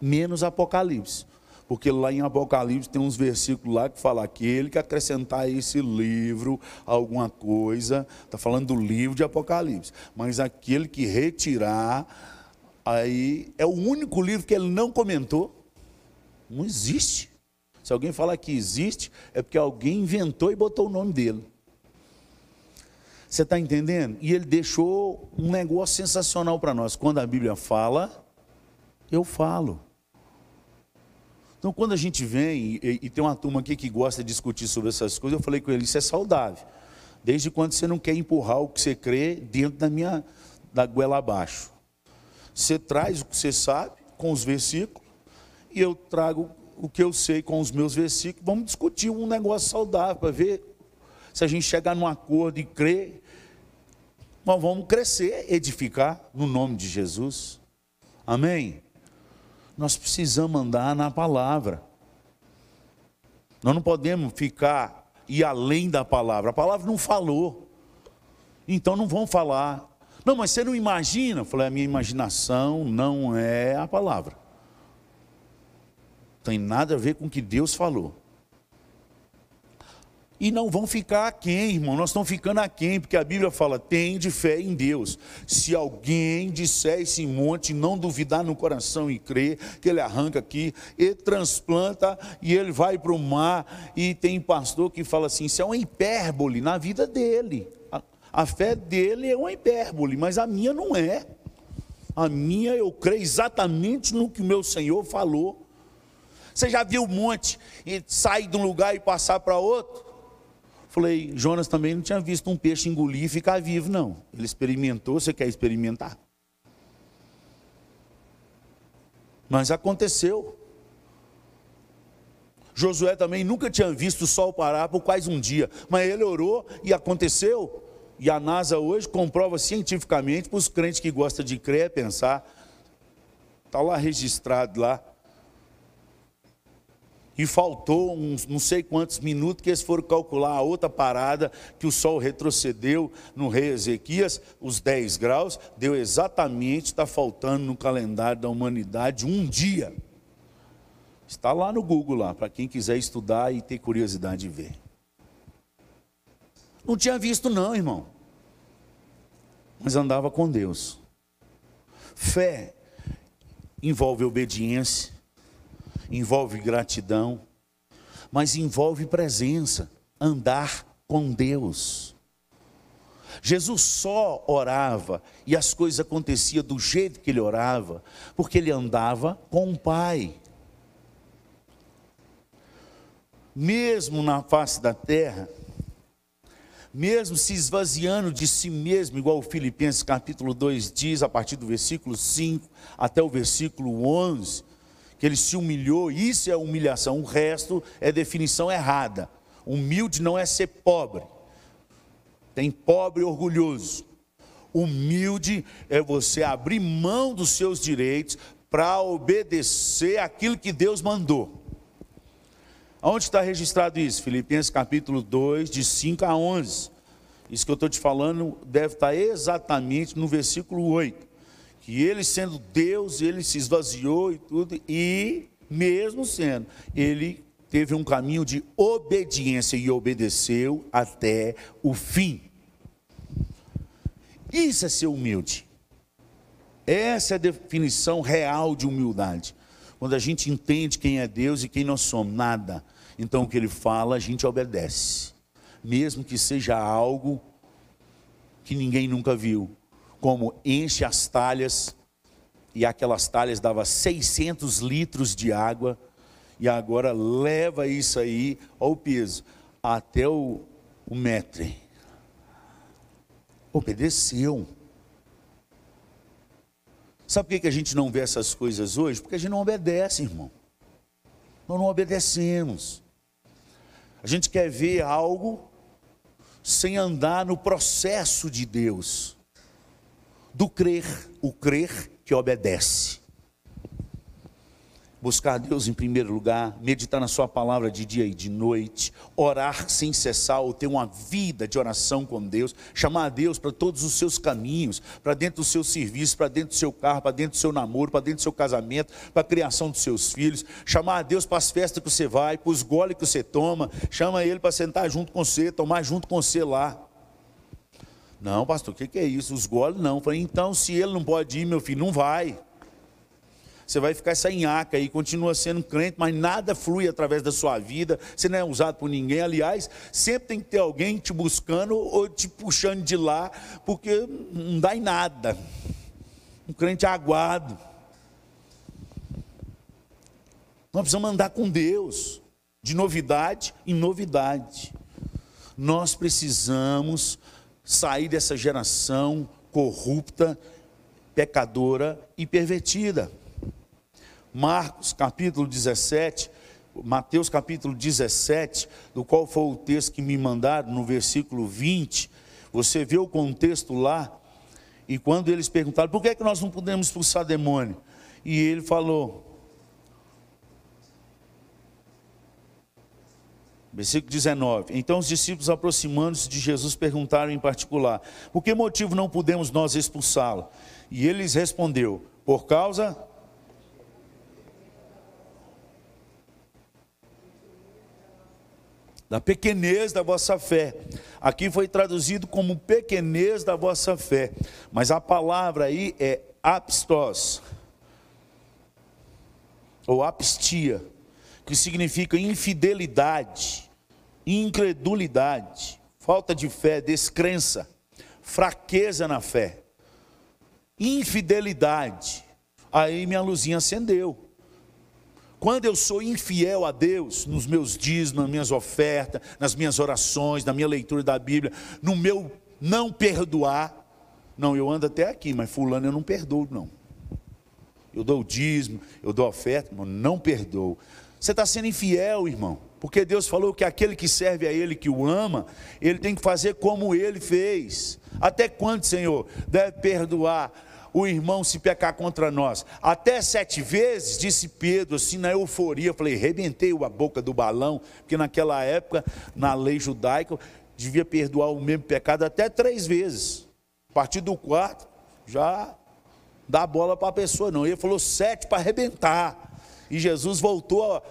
menos Apocalipse. Porque lá em Apocalipse tem uns versículos lá que fala aquele que acrescentar a esse livro alguma coisa, está falando do livro de Apocalipse, mas aquele que retirar, aí é o único livro que ele não comentou. Não existe. Se alguém falar que existe, é porque alguém inventou e botou o nome dele. Você está entendendo? E ele deixou um negócio sensacional para nós. Quando a Bíblia fala, eu falo. Então, quando a gente vem, e, e, tem uma turma aqui que gosta de discutir sobre essas coisas, eu falei com ele: isso é saudável. Desde quando você não quer empurrar o que você crê dentro da minha da goela abaixo. Você traz o que você sabe com os versículos, e eu trago o que eu sei com os meus versículos. Vamos discutir um negócio saudável para ver se a gente chegar num acordo e crer, nós vamos crescer, edificar no nome de Jesus. Amém? Nós precisamos andar na palavra. Nós não podemos ficar e além da palavra. A palavra não falou. Então não vão falar. Não, mas você não imagina? Eu falei, a minha imaginação não é a palavra. Tem nada a ver com o que Deus falou e não vão ficar aquém, irmão. Nós estamos ficando aquém, porque a Bíblia fala: tem de fé em Deus. Se alguém disser esse monte, não duvidar no coração e crer, que ele arranca aqui, e transplanta e ele vai para o mar. E tem pastor que fala assim: isso é uma hipérbole na vida dele. A, a fé dele é uma hipérbole, mas a minha não é. A minha eu creio exatamente no que o meu Senhor falou. Você já viu um monte e sair de um lugar e passar para outro? Falei, Jonas também não tinha visto um peixe engolir e ficar vivo, não. Ele experimentou, você quer experimentar? Mas aconteceu. Josué também nunca tinha visto o sol parar por quase um dia, mas ele orou e aconteceu. E a NASA hoje comprova cientificamente para os crentes que gostam de crer, pensar. Está lá registrado lá e faltou uns não sei quantos minutos que eles foram calcular a outra parada, que o sol retrocedeu no rei Ezequias, os 10 graus, deu exatamente, está faltando no calendário da humanidade um dia. Está lá no Google lá, para quem quiser estudar e ter curiosidade de ver. Não tinha visto não, irmão. Mas andava com Deus. Fé envolve obediência, envolve gratidão, mas envolve presença, andar com Deus. Jesus só orava e as coisas aconteciam do jeito que ele orava, porque ele andava com o Pai. Mesmo na face da terra, mesmo se esvaziando de si mesmo, igual o Filipenses capítulo 2 diz, a partir do versículo 5 até o versículo 11, que ele se humilhou, isso é humilhação, o resto é definição errada. Humilde não é ser pobre. Tem pobre orgulhoso. Humilde é você abrir mão dos seus direitos para obedecer aquilo que Deus mandou. Onde está registrado isso? Filipenses capítulo 2, de 5 a 11. Isso que eu estou te falando deve estar exatamente no versículo 8 que ele sendo Deus, ele se esvaziou e tudo, e mesmo sendo, ele teve um caminho de obediência e obedeceu até o fim. Isso é ser humilde. Essa é a definição real de humildade. Quando a gente entende quem é Deus e quem nós somos, nada. Então o que ele fala, a gente obedece. Mesmo que seja algo que ninguém nunca viu como enche as talhas, e aquelas talhas dava 600 litros de água, e agora leva isso aí ao peso, até o, o metre. Obedeceu. Sabe por que a gente não vê essas coisas hoje? Porque a gente não obedece, irmão. Nós não obedecemos. A gente quer ver algo sem andar no processo de Deus do crer. O crer que obedece buscar Deus em primeiro lugar, meditar na Sua palavra de dia e de noite, orar sem cessar, ou ter uma vida de oração com Deus, chamar a Deus para todos os seus caminhos, para dentro do seu serviço, para dentro do seu carro, para dentro do seu namoro, para dentro do seu casamento, para a criação dos seus filhos, chamar a Deus para as festas que você vai, para os goles que você toma, chama Ele para sentar junto com você, tomar junto com você lá. Não, pastor, o que, que é isso? Os goles não. Eu falei, então, se ele não pode ir, meu filho, não vai. Você vai ficar essa nhaca aí, continua sendo crente, mas nada flui através da sua vida, você não é usado por ninguém. Aliás, sempre tem que ter alguém te buscando ou te puxando de lá, porque não dá em nada. Um crente aguado. Nós precisamos andar com Deus, de novidade em novidade. Nós precisamos sair dessa geração corrupta, pecadora e pervertida. Marcos capítulo 17, Mateus capítulo 17, do qual foi o texto que me mandaram, no versículo 20, você vê o contexto lá, e quando eles perguntaram, por que, é que nós não podemos expulsar demônio? E ele falou, Versículo 19. Então os discípulos aproximando-se de Jesus perguntaram em particular: Por que motivo não podemos nós expulsá-lo? E ele lhes respondeu: Por causa da pequenez da vossa fé. Aqui foi traduzido como pequenez da vossa fé, mas a palavra aí é apistos, ou apistia, que significa infidelidade, incredulidade, falta de fé, descrença, fraqueza na fé, infidelidade. Aí minha luzinha acendeu. Quando eu sou infiel a Deus, nos meus dias, nas minhas ofertas, nas minhas orações, na minha leitura da Bíblia, no meu não perdoar, não, eu ando até aqui, mas fulano eu não perdoo, não. Eu dou o dízimo, eu dou oferta, mas não perdoo. Você está sendo infiel, irmão, porque Deus falou que aquele que serve a Ele, que o ama, ele tem que fazer como Ele fez. Até quando, Senhor, deve perdoar o irmão se pecar contra nós. Até sete vezes, disse Pedro, assim na euforia, falei, rebentei a boca do balão, porque naquela época, na lei judaica, devia perdoar o mesmo pecado até três vezes. A partir do quarto, já dá bola para a pessoa, não. Ele falou sete para arrebentar. E Jesus voltou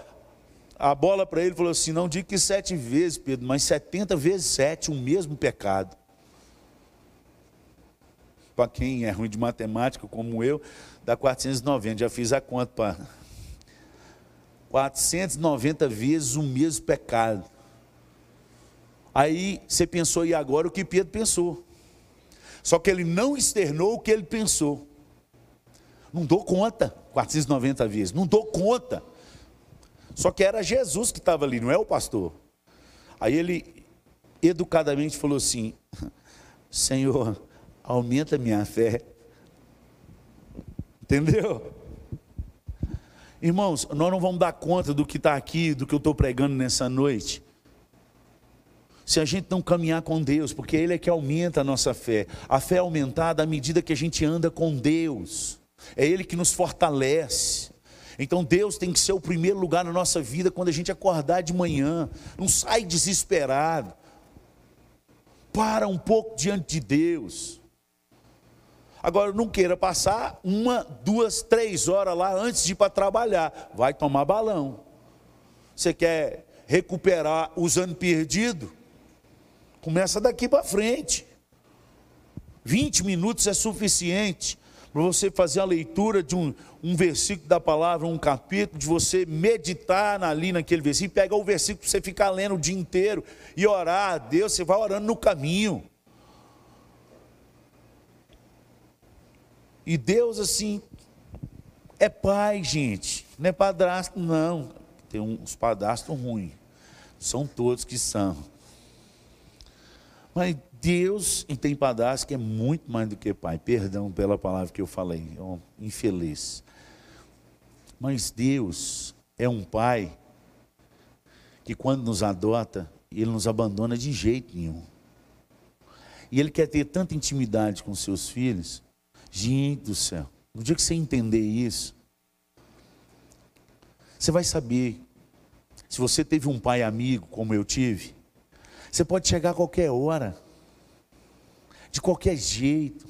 a, bola para ele e falou assim: não diga que sete vezes, Pedro, mas setenta vezes sete, o mesmo pecado para quem é ruim de matemática, como eu, dá 490. Já fiz a conta para 490 vezes o mesmo pecado. Aí você pensou, e agora o que Pedro pensou? Só que ele não externou o que ele pensou. Não dou conta, 490 vezes, não dou conta. Só que era Jesus que estava ali, não é o pastor. Aí ele educadamente falou assim: Senhor, aumenta minha fé. Entendeu? Irmãos, nós não vamos dar conta do que está aqui, do que eu estou pregando nessa noite. Se a gente não caminhar com Deus, porque Ele é que aumenta a nossa fé. A fé é aumentada à medida que a gente anda com Deus. É Ele que nos fortalece. Então Deus tem que ser o primeiro lugar na nossa vida quando a gente acordar de manhã. Não sai desesperado. Para um pouco diante de Deus. Agora, não queira passar uma, duas, três horas lá antes de ir para trabalhar. Vai tomar balão. Você quer recuperar os anos perdidos? Começa daqui para frente. 20 minutos é suficiente para você fazer a leitura de um, um versículo da palavra, um capítulo, de você meditar ali naquele versículo, pegar o versículo para você ficar lendo o dia inteiro e orar a Deus, você vai orando no caminho. E Deus, assim, é pai, gente. Não é padrasto, não. Tem uns padrastos ruins. São todos que são. Mas Deus tem padrasto que é muito mais do que pai. Perdão pela palavra que eu falei. É infeliz. Mas Deus é um pai que quando nos adota, ele nos abandona de jeito nenhum. E ele quer ter tanta intimidade com seus filhos Gente do céu. No dia que você entender isso, você vai saber. Se você teve um pai amigo, como eu tive, você pode chegar a qualquer hora, de qualquer jeito.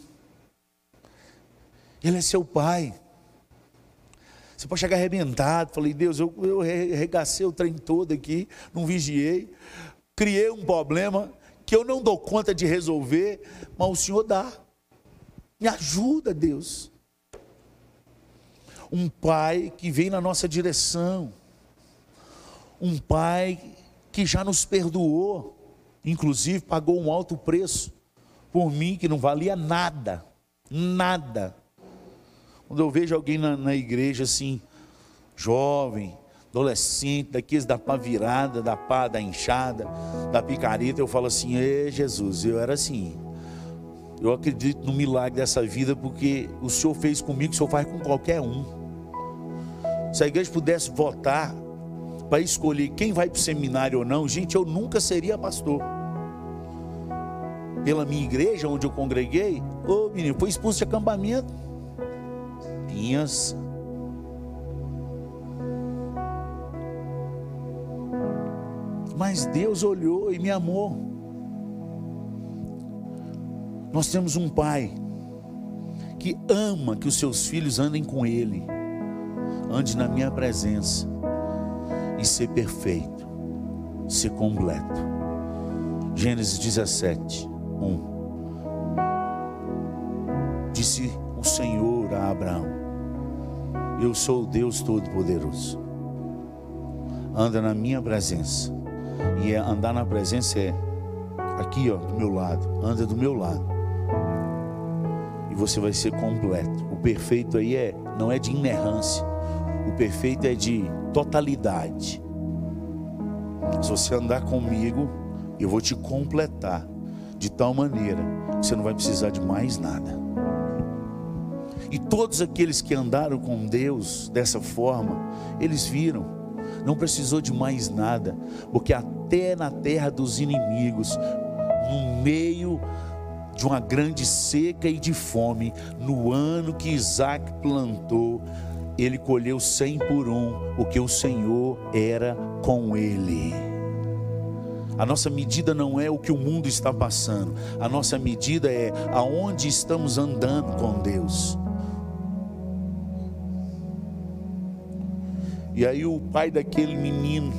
Ele é seu pai. Você pode chegar arrebentado. Falei, Deus, eu, eu regacei o trem todo aqui, não vigiei, criei um problema que eu não dou conta de resolver, mas o Senhor dá. Me ajuda, Deus. Um pai que vem na nossa direção. Um pai que já nos perdoou, inclusive pagou um alto preço por mim que não valia nada, nada. Quando eu vejo alguém na, na igreja assim, jovem, adolescente, daqueles da pá virada, da pá da enxada, da picareta, eu falo assim: Ê Jesus, eu era assim. Eu acredito no milagre dessa vida porque o Senhor fez comigo, o Senhor faz com qualquer um. Se a igreja pudesse votar para escolher quem vai para o seminário ou não, gente, eu nunca seria pastor. Pela minha igreja, onde eu congreguei, ô menino, foi expulso de acampamento minhas. Mas Deus olhou e me amou. Nós temos um pai que ama que os seus filhos andem com ele, ande na minha presença e ser perfeito, ser completo. Gênesis 17, 1. Disse o Senhor a Abraão: eu sou o Deus Todo-Poderoso. Anda na minha presença. E é, andar na presença é aqui, ó, do meu lado. Anda do meu lado. E você vai ser completo. O perfeito aí é não é de inerrância. O perfeito é de totalidade. Se você andar comigo, eu vou te completar de tal maneira que você não vai precisar de mais nada. E todos aqueles que andaram com Deus dessa forma, eles viram, não precisou de mais nada, porque até na terra dos inimigos, no meio de uma grande seca e de fome, no ano que Isaac plantou, ele colheu cem por um, porque o Senhor era com ele. A nossa medida não é o que o mundo está passando, a nossa medida é aonde estamos andando com Deus. E aí o pai daquele menino,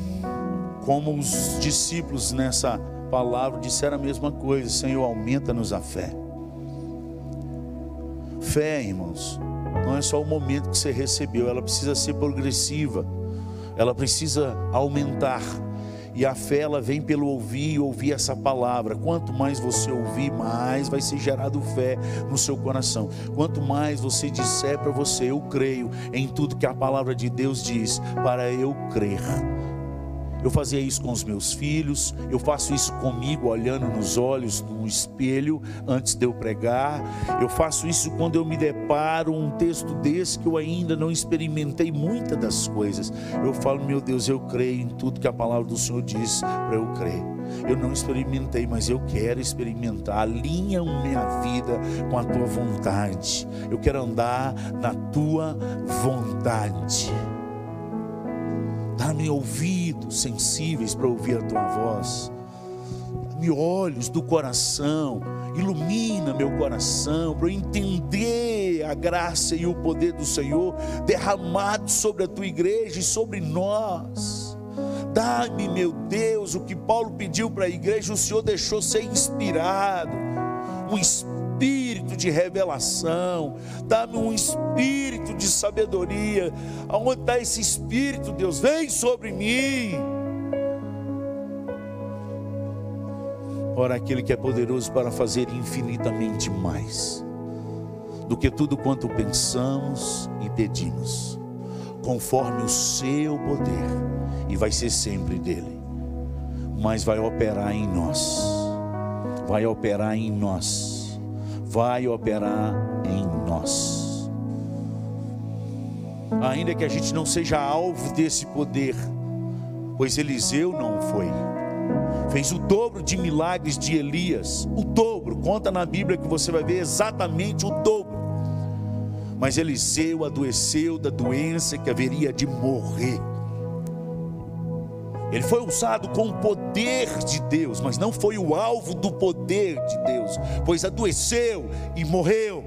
como os discípulos nessa palavra disseram a mesma coisa: Senhor, aumenta-nos a fé. Fé, irmãos, não é só o momento que você recebeu, ela precisa ser progressiva, ela precisa aumentar. E a fé ela vem pelo ouvir e ouvir essa palavra. Quanto mais você ouvir, mais vai ser gerado fé no seu coração. Quanto mais você disser para você, eu creio em tudo que a palavra de Deus diz, para eu crer eu fazia isso com os meus filhos, eu faço isso comigo, olhando nos olhos no espelho antes de eu pregar. Eu faço isso quando eu me deparo um texto desse que eu ainda não experimentei muitas das coisas. Eu falo, meu Deus, eu creio em tudo que a palavra do Senhor diz para eu crer. Eu não experimentei, mas eu quero experimentar. Alinha minha vida com a tua vontade. Eu quero andar na tua vontade. Dá-me ouvidos sensíveis para ouvir a tua voz. Dá-me olhos do coração. Ilumina meu coração para eu entender a graça e o poder do Senhor derramado sobre a tua igreja e sobre nós. Dá-me, meu Deus, o que Paulo pediu para a igreja, o Senhor deixou ser inspirado. Um espírito espírito de revelação, dá-me um espírito de sabedoria. Aonde está esse espírito, Deus? Vem sobre mim. Ora, aquele que é poderoso para fazer infinitamente mais do que tudo quanto pensamos e pedimos, conforme o seu poder, e vai ser sempre dele, mas vai operar em nós, vai operar em nós vai operar em nós. Ainda que a gente não seja alvo desse poder, pois Eliseu não foi. Fez o dobro de milagres de Elias, o dobro, conta na Bíblia que você vai ver exatamente o dobro. Mas Eliseu adoeceu da doença que haveria de morrer. Ele foi usado com o poder de Deus, mas não foi o alvo do poder de Deus, pois adoeceu e morreu.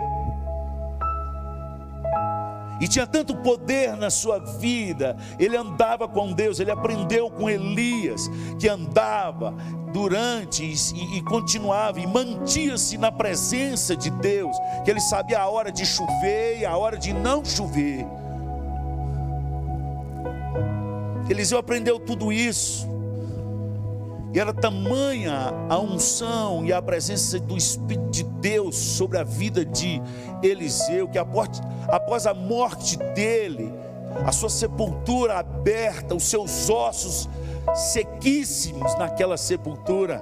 E tinha tanto poder na sua vida, ele andava com Deus, ele aprendeu com Elias, que andava durante e, e continuava e mantinha-se na presença de Deus, que ele sabia a hora de chover e a hora de não chover. Eliseu aprendeu tudo isso. E era tamanha a unção e a presença do Espírito de Deus sobre a vida de Eliseu, que após a morte dele, a sua sepultura aberta, os seus ossos sequíssimos naquela sepultura,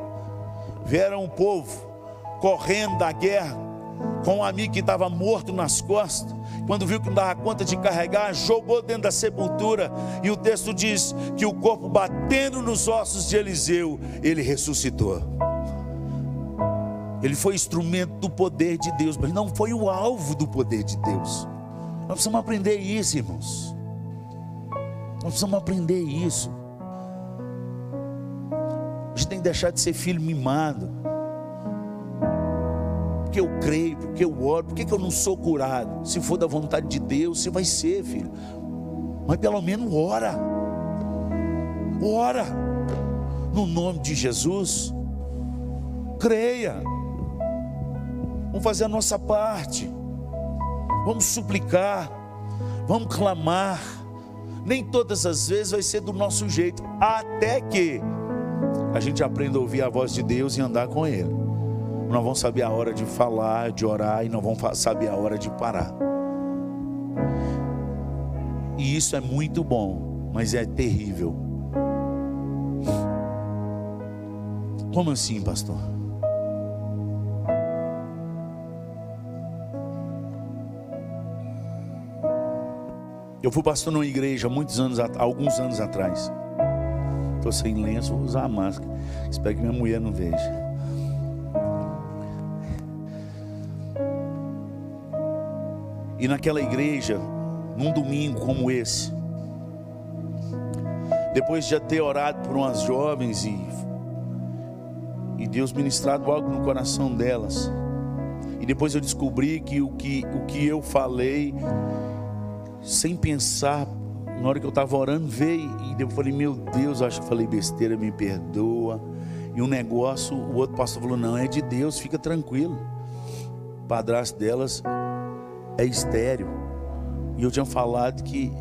vieram o povo correndo da guerra, com um amigo que estava morto nas costas, quando viu que não dava conta de carregar, jogou dentro da sepultura. E o texto diz que o corpo batendo nos ossos de Eliseu, ele ressuscitou. Ele foi instrumento do poder de Deus, mas não foi o alvo do poder de Deus. Nós precisamos aprender isso, irmãos. Nós precisamos aprender isso. A gente tem que deixar de ser filho mimado porque eu creio, porque eu oro, porque que eu não sou curado? Se for da vontade de Deus, você vai ser, filho. Mas pelo menos ora. Ora. No nome de Jesus. Creia. Vamos fazer a nossa parte. Vamos suplicar. Vamos clamar. Nem todas as vezes vai ser do nosso jeito, até que a gente aprenda a ouvir a voz de Deus e andar com Ele não vão saber a hora de falar, de orar e não vão saber a hora de parar. E isso é muito bom, mas é terrível. Como assim, pastor? Eu fui pastor numa igreja muitos anos, alguns anos atrás. Estou sem lenço, vou usar a máscara. Espero que minha mulher não veja. E naquela igreja, num domingo como esse, depois de já ter orado por umas jovens e, e Deus ministrado algo no coração delas, e depois eu descobri que o que, o que eu falei, sem pensar, na hora que eu estava orando, veio, e eu falei, meu Deus, acho que falei besteira, me perdoa. E um negócio, o outro pastor falou, não, é de Deus, fica tranquilo. O padrasto delas é estéreo. E eu tinha falado que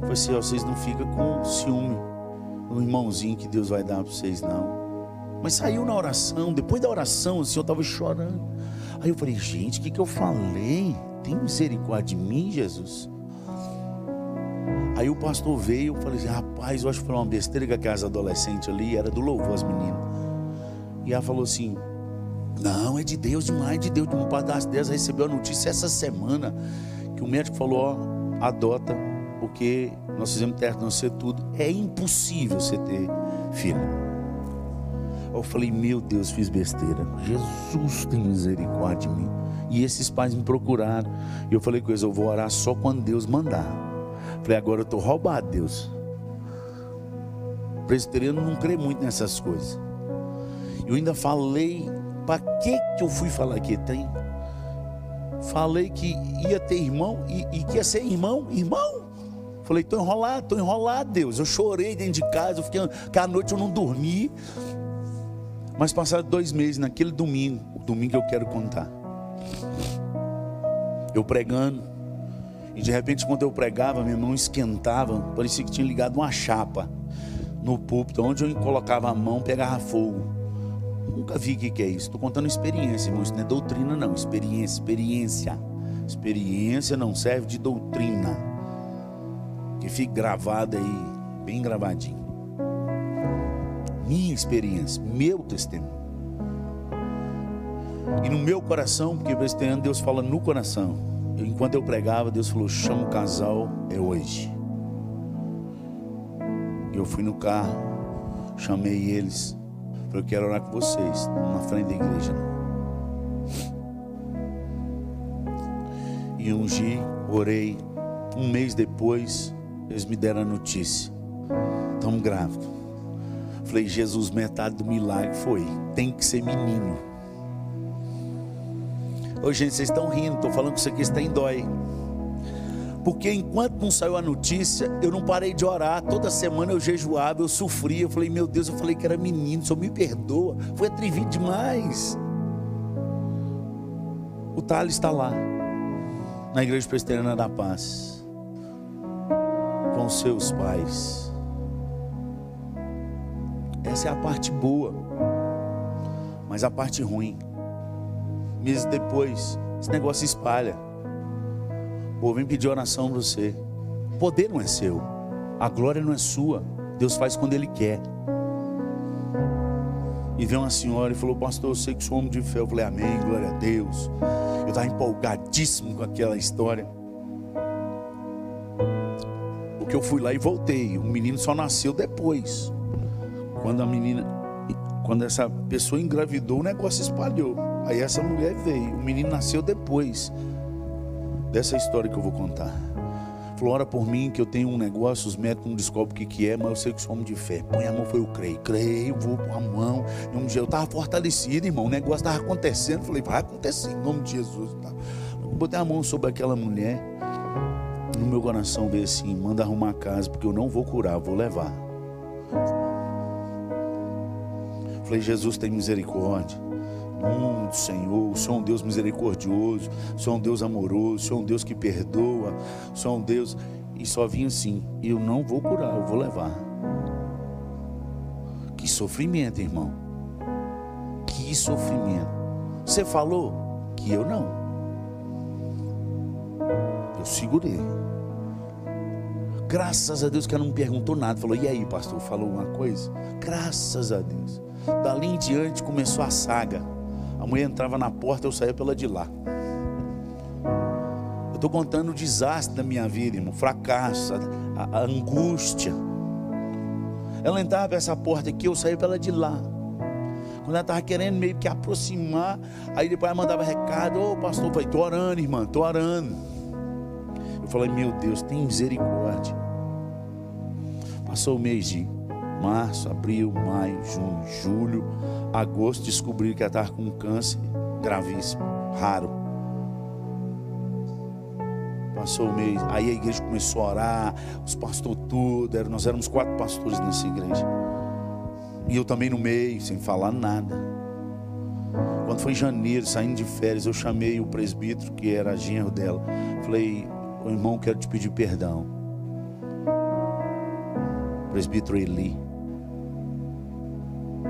foi assim, ó, vocês não ficam com ciúme no irmãozinho que Deus vai dar para vocês, não. Mas saiu na oração, depois da oração, assim, eu estava chorando. Aí eu falei, gente, o que, que eu falei? Tem misericórdia de mim, Jesus? Aí o pastor veio, eu falei assim, rapaz, eu acho que foi uma besteira que aquelas adolescentes ali, era do louvor as meninas. E ela falou assim, não, é de Deus demais, de Deus. De um pedaço dessa recebeu a notícia essa semana que o médico falou: ó, adota, porque nós fizemos teste não ser tudo. É impossível você ter filho. Eu falei: meu Deus, fiz besteira. Jesus tem misericórdia de mim. E esses pais me procuraram. E eu falei com eles: eu vou orar só quando Deus mandar. Falei: agora eu estou roubado, Deus. O presbiteriano não crê muito nessas coisas. Eu ainda falei para que que eu fui falar que tem? Falei que ia ter irmão e, e que ia ser irmão, irmão. Falei, estou enrolado, estou enrolado, Deus. Eu chorei dentro de casa, eu fiquei, aquela noite eu não dormi. Mas passaram dois meses, naquele domingo, o domingo que eu quero contar. Eu pregando, e de repente, quando eu pregava, minha mão esquentava, parecia que tinha ligado uma chapa no púlpito, onde eu colocava a mão, pegava fogo. Nunca vi o que é isso. Estou contando experiência, irmão. Isso não é doutrina, não. Experiência, experiência. Experiência não serve de doutrina. Que fique gravado aí, bem gravadinho. Minha experiência, meu testemunho. E no meu coração, porque presbiteriano Deus fala no coração. enquanto eu pregava, Deus falou: chama o casal, é hoje. Eu fui no carro, chamei eles. Eu quero orar com vocês, na frente da igreja. Não. E ungir Orei. Um mês depois, eles me deram a notícia. Estamos grávidos. Falei, Jesus, metade do milagre foi. Tem que ser menino. Ô, gente, vocês estão rindo. Estou falando que isso aqui está em dói. Porque enquanto não saiu a notícia, eu não parei de orar. Toda semana eu jejuava, eu sofria. Eu falei, meu Deus, eu falei que era menino, só me perdoa. Foi atrevido demais. O Thales está lá, na Igreja Presbiteriana da Paz, com seus pais. Essa é a parte boa. Mas a parte ruim, meses depois, esse negócio espalha. Pô, vem pedir oração para você. O poder não é seu, a glória não é sua. Deus faz quando Ele quer. E veio uma senhora e falou: Pastor, eu sei que sou homem de fé. Eu falei: Amém, glória a Deus. Eu estava empolgadíssimo com aquela história. Porque eu fui lá e voltei. O menino só nasceu depois. Quando a menina, quando essa pessoa engravidou, o negócio espalhou. Aí essa mulher veio. O menino nasceu depois dessa história que eu vou contar. Falou, ora por mim que eu tenho um negócio, os médicos não descobrem o que, que é, mas eu sei que sou homem de fé. Põe a mão, foi eu creio. Creio, vou pôr a mão. Em nome de Jesus. Eu estava fortalecido, irmão. O negócio estava acontecendo. Falei, vai acontecer em nome de Jesus. Tá? Botei a mão sobre aquela mulher. No meu coração veio assim: manda arrumar a casa, porque eu não vou curar, vou levar. Falei, Jesus tem misericórdia. Do Senhor, Senhor é um Deus misericordioso, Senhor é um Deus amoroso, Senhor é um Deus que perdoa, é um Deus. E só vinha assim: eu não vou curar, eu vou levar. Que sofrimento, irmão. Que sofrimento. Você falou que eu não. Eu segurei. Graças a Deus que ela não perguntou nada. Falou, e aí, pastor? Falou alguma coisa? Graças a Deus. Dali em diante começou a saga. A mulher entrava na porta, eu saía pela de lá. Eu estou contando o desastre da minha vida, irmão, o fracasso, a, a angústia. Ela entrava essa porta aqui, eu saía pela de lá. Quando ela estava querendo meio que aproximar, aí depois ela mandava recado, ô oh, pastor, falei, estou orando, irmã, estou orando. Eu falei, meu Deus, tem misericórdia. Passou o mês de março, abril, maio, junho, julho, agosto, descobri que ela estava com um câncer gravíssimo, raro. Passou o mês, aí a igreja começou a orar, os pastores tudo, nós éramos quatro pastores nessa igreja. E eu também no meio, sem falar nada. Quando foi em janeiro, saindo de férias, eu chamei o presbítero, que era genro dela. Falei, irmão, quero te pedir perdão. Presbítero Eli.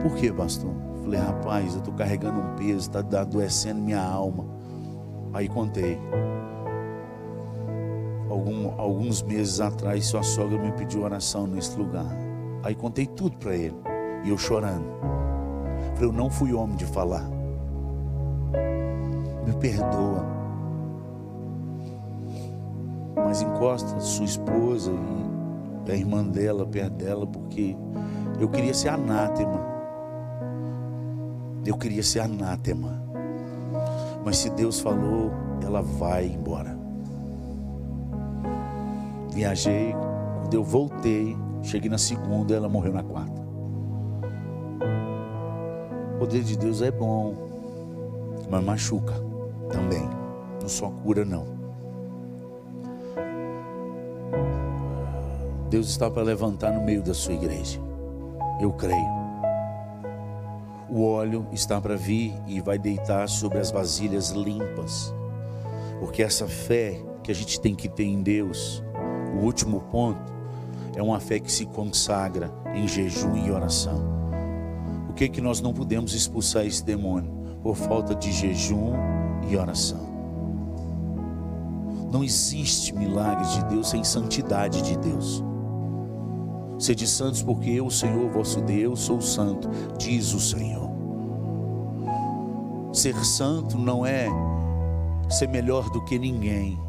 Por que, pastor? Falei, rapaz, eu estou carregando um peso, está adoecendo minha alma. Aí contei. Algum, alguns meses atrás, sua sogra me pediu oração nesse lugar. Aí contei tudo para ele. E eu chorando. Falei, eu não fui homem de falar. Me perdoa. Mas encosta sua esposa e a irmã dela perto dela, porque eu queria ser anátema. Eu queria ser anátema. Mas se Deus falou, ela vai embora. Viajei, quando eu voltei, cheguei na segunda, ela morreu na quarta. O poder de Deus é bom, mas machuca também. Não só cura, não. Deus está para levantar no meio da sua igreja. Eu creio o óleo está para vir e vai deitar sobre as vasilhas limpas. Porque essa fé que a gente tem que ter em Deus, o último ponto, é uma fé que se consagra em jejum e oração. O que que nós não podemos expulsar esse demônio? Por falta de jejum e oração. Não existe milagre de Deus sem santidade de Deus. Sede santos, porque eu, Senhor vosso Deus, sou santo, diz o Senhor. Ser santo não é ser melhor do que ninguém,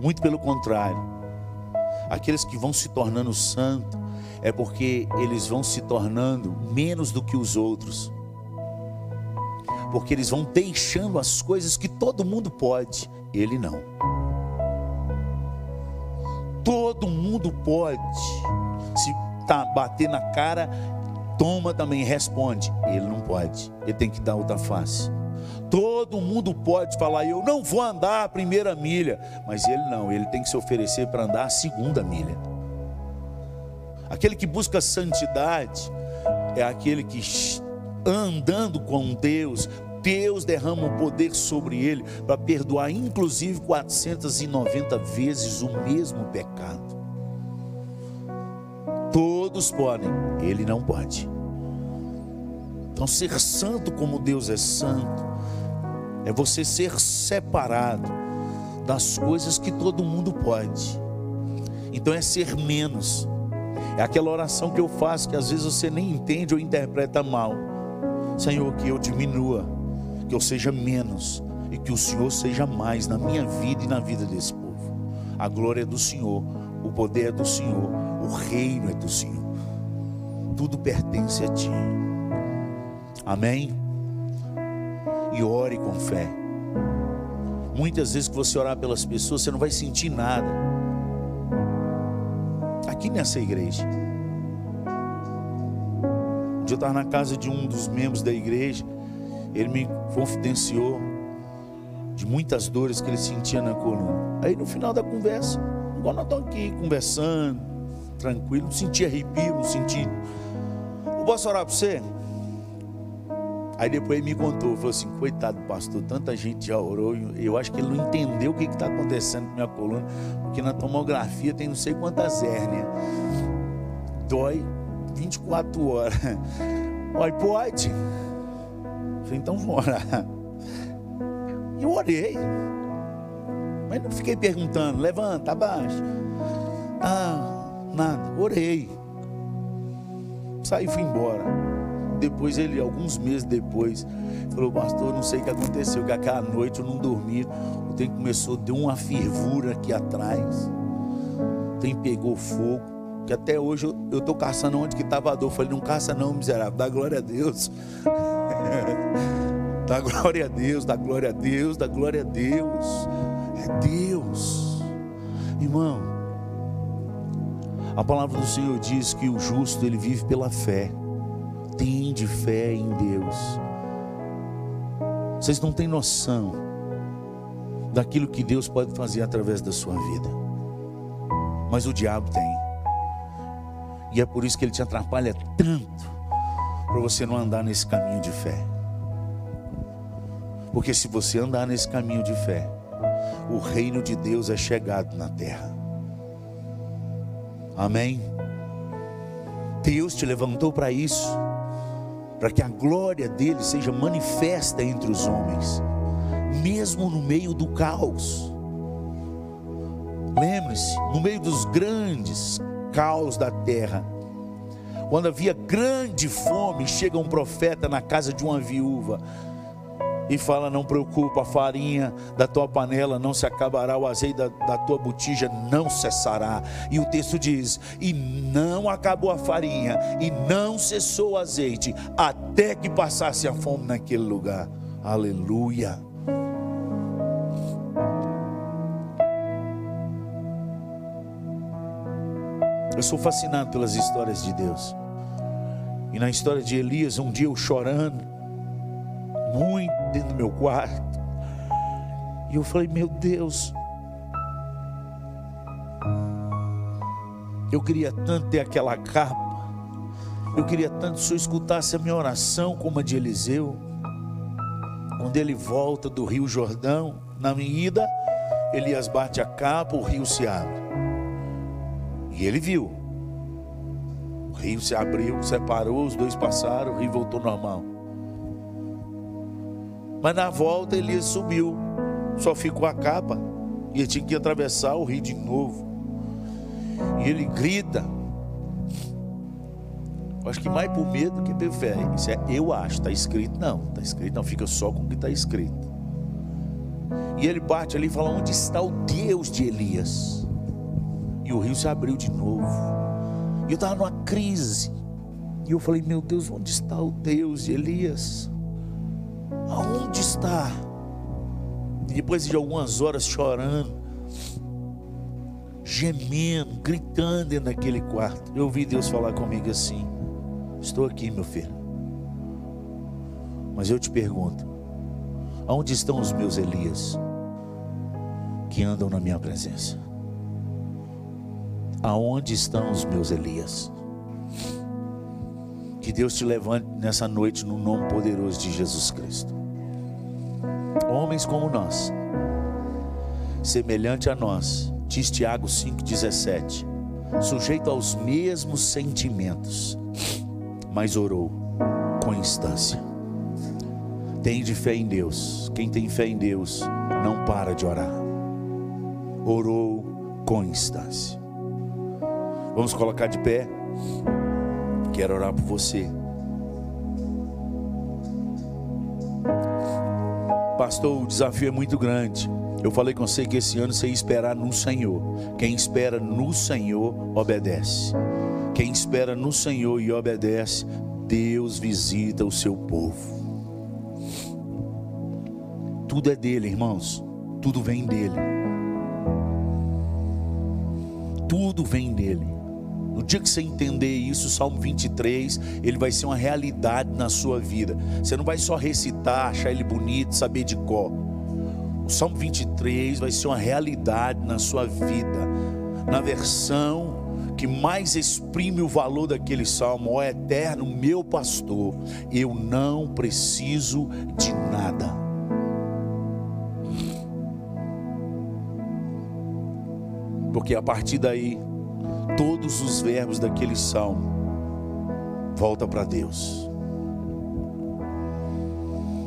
muito pelo contrário. Aqueles que vão se tornando santos é porque eles vão se tornando menos do que os outros, porque eles vão deixando as coisas que todo mundo pode, ele não. Todo mundo pode. Se tá, bater na cara, toma também, responde. Ele não pode. Ele tem que dar outra face. Todo mundo pode falar, eu não vou andar a primeira milha, mas ele não, ele tem que se oferecer para andar a segunda milha. Aquele que busca santidade é aquele que andando com Deus, Deus derrama o poder sobre ele para perdoar, inclusive 490 vezes o mesmo pecado. Todos podem, ele não pode. Então, ser santo como Deus é santo, é você ser separado das coisas que todo mundo pode. Então, é ser menos. É aquela oração que eu faço que às vezes você nem entende ou interpreta mal. Senhor, que eu diminua que eu seja menos e que o Senhor seja mais na minha vida e na vida desse povo. A glória é do Senhor, o poder é do Senhor, o reino é do Senhor. Tudo pertence a Ti. Amém? E ore com fé. Muitas vezes que você orar pelas pessoas, você não vai sentir nada. Aqui nessa igreja. Um dia eu estava na casa de um dos membros da igreja ele me confidenciou de muitas dores que ele sentia na coluna. Aí no final da conversa, igual nós estamos aqui conversando, tranquilo, não senti arrepio, não senti. Eu posso orar para você? Aí depois ele me contou, falou assim, coitado do pastor, tanta gente já orou, eu acho que ele não entendeu o que está acontecendo com minha coluna, porque na tomografia tem não sei quantas hérnias. Dói 24 horas. Olha, pode. Falei, então vamos orar. E eu orei. Mas não fiquei perguntando, levanta, abaixa. Ah, nada. Orei. Saí e fui embora. Depois ele, alguns meses depois, falou, pastor, não sei o que aconteceu, que aquela noite eu não dormi. O trem começou, deu uma fervura aqui atrás. O trem pegou fogo. Que até hoje eu estou caçando onde que estava a dor. Eu falei, não caça não, miserável, dá glória a Deus. dá glória a Deus, dá glória a Deus, dá glória a Deus. É Deus. Irmão, a palavra do Senhor diz que o justo ele vive pela fé. Tem de fé em Deus. Vocês não têm noção daquilo que Deus pode fazer através da sua vida. Mas o diabo tem. E é por isso que ele te atrapalha tanto para você não andar nesse caminho de fé. Porque se você andar nesse caminho de fé, o reino de Deus é chegado na terra. Amém? Deus te levantou para isso, para que a glória dele seja manifesta entre os homens, mesmo no meio do caos. Lembre-se, no meio dos grandes caos da terra, quando havia grande fome, chega um profeta na casa de uma viúva e fala: Não preocupa, a farinha da tua panela não se acabará, o azeite da, da, tua botija não cessará. E o texto diz: E não acabou a farinha, e não cessou o azeite, até que passasse a fome naquele lugar. Aleluia. Eu sou fascinado pelas histórias de Deus. E na história de Elias, um dia eu chorando, muito dentro do meu quarto. E eu falei, meu Deus, eu queria tanto ter aquela capa. Eu queria tanto que o Senhor escutasse a minha oração como a de Eliseu. Quando ele volta do rio Jordão, na minha ida, Elias bate a capa, o rio se abre. E ele viu rio se abriu, separou, os dois passaram, o rio voltou normal. Mas na volta Elias subiu, só ficou a capa, e ele tinha que atravessar o rio de novo. E ele grita. Acho que mais por medo que por fé. Isso é, eu acho, está escrito, não. Está escrito, não, fica só com o que está escrito. E ele bate ali e fala: Onde está o Deus de Elias? E o rio se abriu de novo. E eu estava numa crise. E eu falei, meu Deus, onde está o Deus de Elias? Aonde está? Depois de algumas horas chorando, gemendo, gritando dentro daquele quarto. Eu ouvi Deus falar comigo assim: Estou aqui, meu filho. Mas eu te pergunto: aonde estão os meus Elias que andam na minha presença? Aonde estão os meus Elias? Que Deus te levante nessa noite no nome poderoso de Jesus Cristo. Homens como nós, semelhante a nós, diz Tiago 5,17, sujeito aos mesmos sentimentos, mas orou com instância. Tem de fé em Deus. Quem tem fé em Deus não para de orar. Orou com instância. Vamos colocar de pé. Quero orar por você. Pastor, o desafio é muito grande. Eu falei com você que esse ano você ia esperar no Senhor. Quem espera no Senhor, obedece. Quem espera no Senhor e obedece, Deus visita o seu povo. Tudo é dele, irmãos. Tudo vem dele. Tudo vem No dia que você entender isso, Salmo 23, ele vai ser uma realidade na sua vida. Você não vai só recitar, achar ele bonito, saber de cor. O Salmo 23 vai ser uma realidade na sua vida. Na versão que mais exprime o valor daquele salmo, ó eterno meu pastor, eu não preciso de nada. Porque a partir daí todos os verbos daquele salmo volta para Deus.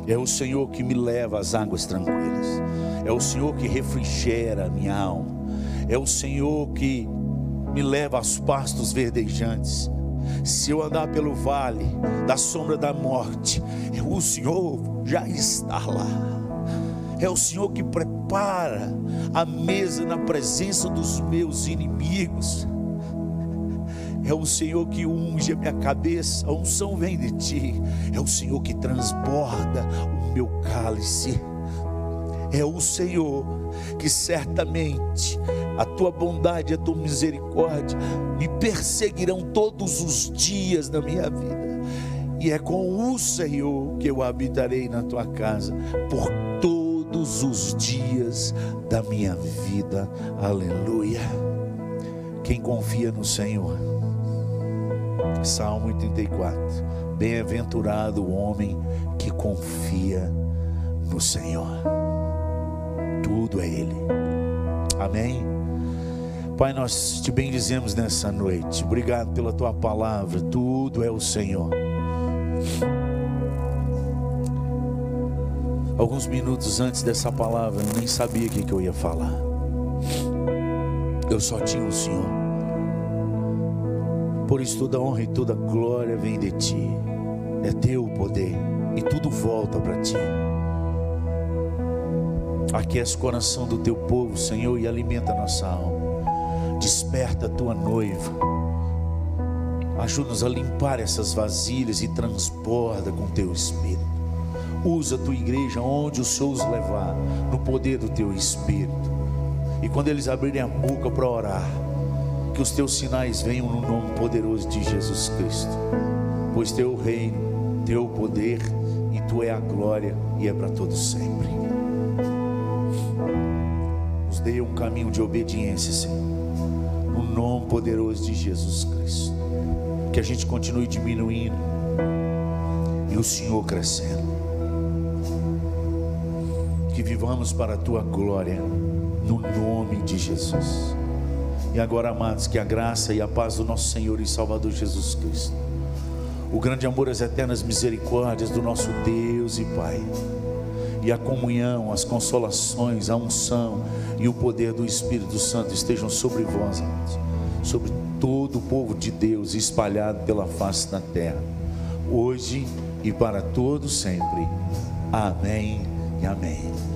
É o Senhor que me leva às águas tranquilas. É o Senhor que refrigera a minha alma. É o Senhor que me leva aos pastos verdejantes. Se eu andar pelo vale da sombra da morte, é o Senhor já está lá. É o Senhor que prepara a mesa na presença dos meus inimigos. É o Senhor que unge a minha cabeça, a unção vem de ti. É o Senhor que transborda o meu cálice. É o Senhor que certamente a tua bondade, a tua misericórdia me perseguirão todos os dias da minha vida. E é com o Senhor que eu habitarei na tua casa por todos os dias da minha vida. Aleluia. Quem confia no Senhor Salmo 84. Bem-aventurado o homem que confia no Senhor. Tudo é Ele. Amém. Pai, nós te bendizemos nessa noite. Obrigado pela tua palavra. Tudo é o Senhor. Alguns minutos antes dessa palavra, eu nem sabia o que, eu ia falar. Eu só tinha o Senhor. Por isso toda honra e toda glória vem de ti. É teu o poder e tudo volta para ti. Aquece o coração do teu povo, Senhor, e alimenta a nossa alma. Desperta a tua noiva. Ajuda-nos a limpar essas vasilhas e transborda com teu espírito. Usa a tua igreja onde o Senhor os levar, no poder do teu espírito. E quando eles abrirem a boca para orar, que os teus sinais venham no nome poderoso de Jesus Cristo, pois teu reino, teu poder e tu é a glória e é para todos sempre. Nos dê um caminho de obediência, Senhor, no nome poderoso de Jesus Cristo. Que a gente continue diminuindo e o Senhor crescendo. Que vivamos para a tua glória, no nome de Jesus. E agora, amados, que a graça e a paz do nosso Senhor e Salvador Jesus Cristo, o grande amor, as eternas misericórdias do nosso Deus e Pai, e a comunhão, as consolações, a unção e o poder do Espírito Santo estejam sobre vós, amados, sobre todo o povo de Deus espalhado pela face da terra, hoje e para todos sempre. Amém e amém.